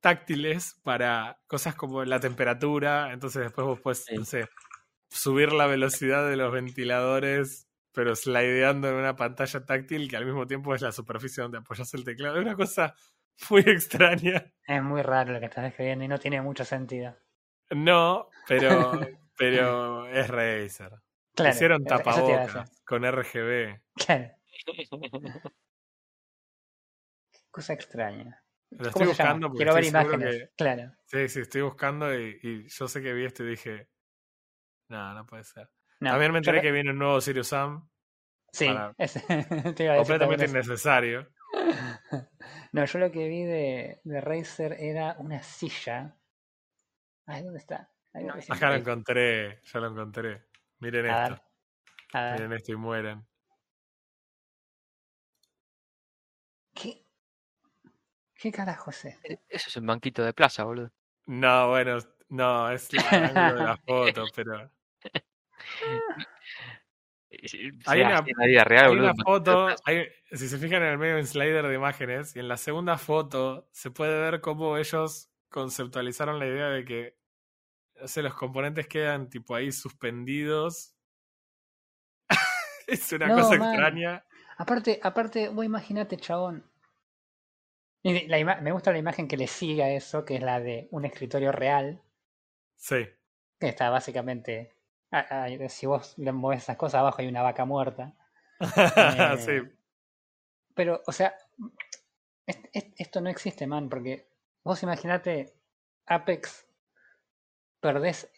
táctiles para cosas como la temperatura, entonces después vos puedes, no sé, subir la velocidad de los ventiladores, pero slideando en una pantalla táctil que al mismo tiempo es la superficie donde apoyas el teclado. Es una cosa muy extraña. Es muy raro lo que estás describiendo y no tiene mucho sentido. No, pero, pero es Razer. Hicieron tapabocas con RGB. Claro. Cosa extraña. Lo estoy buscando porque Quiero ver imágenes, claro. Sí, sí, estoy buscando y, yo sé que vi esto y dije, no, no puede ser. También me enteré que viene un nuevo Sirius Sam. Sí, completamente innecesario. no, yo lo que vi de, de Razer era una silla. Ay, ¿dónde está? Acá lo encontré, ya lo encontré. Miren esto. Miren esto y mueren. ¿Qué? ¿Qué carajo es Eso es un banquito de plaza, boludo. No, bueno, no, es el ángulo de la foto, pero. hay una, real, hay una foto, si se fijan en el medio un slider de imágenes, y en la segunda foto se puede ver cómo ellos conceptualizaron la idea de que o los componentes quedan tipo ahí suspendidos. es una cosa extraña. Aparte, aparte, vos imagínate, chabón, me gusta la imagen que le sigue a eso, que es la de un escritorio real. Sí. Que está básicamente. si vos le mueves esas cosas abajo hay una vaca muerta. Eh, sí. Pero, o sea, esto no existe, man, porque vos imaginate Apex, perdés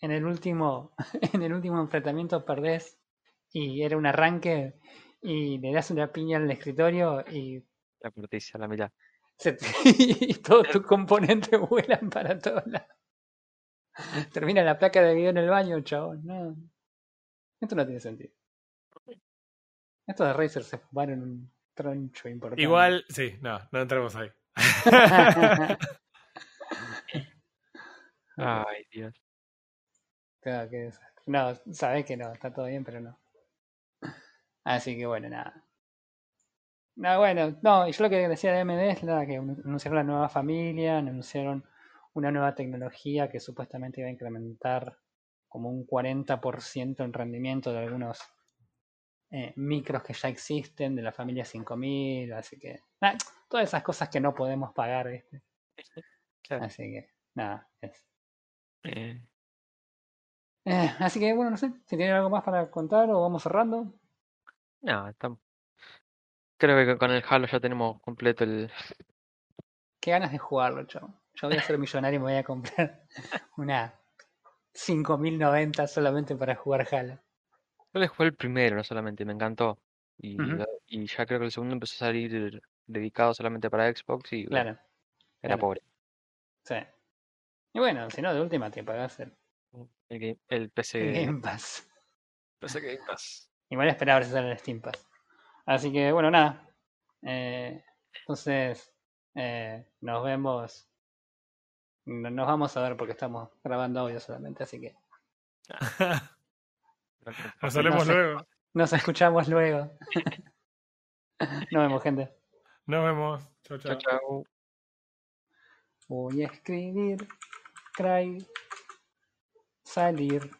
en el último, en el último enfrentamiento perdés y era un arranque y le das una piña al escritorio y la a la mitad. y todos tus componentes vuelan para todos lados. Termina la placa de video en el baño, chabón. No. Esto no tiene sentido. Estos de Razer se fumaron un troncho importante. Igual, sí, no, no entremos ahí. Ay, Dios. No, sabés que no, está todo bien, pero no. Así que bueno, nada. No, bueno, no, y yo lo que decía de AMD es que anunciaron la nueva familia, anunciaron una nueva tecnología que supuestamente iba a incrementar como un 40% en rendimiento de algunos eh, micros que ya existen de la familia 5000, así que todas esas cosas que no podemos pagar, ¿viste? Así que nada. Eh. Eh, así que bueno, no sé, si tienen algo más para contar o vamos cerrando. No, estamos, Creo que con el Halo ya tenemos completo el. Qué ganas de jugarlo, yo. Yo voy a ser millonario y me voy a comprar una 5090 solamente para jugar Halo. Yo le jugué el primero, no solamente, me encantó. Y, y ya creo que el segundo empezó a salir dedicado solamente para Xbox y claro, era pobre. Sí. Y bueno, si no, de última te pagás el, el, el PC Game Pass. PC Game Pass. Igual esperaba si sale el Steam Pass. Así que bueno, nada. Eh, entonces, eh, nos vemos. Nos vamos a ver porque estamos grabando audio solamente, así que. nos veremos luego. Nos escuchamos luego. nos vemos, gente. Nos vemos. Chao, chao. chao. Voy a escribir, cry, salir.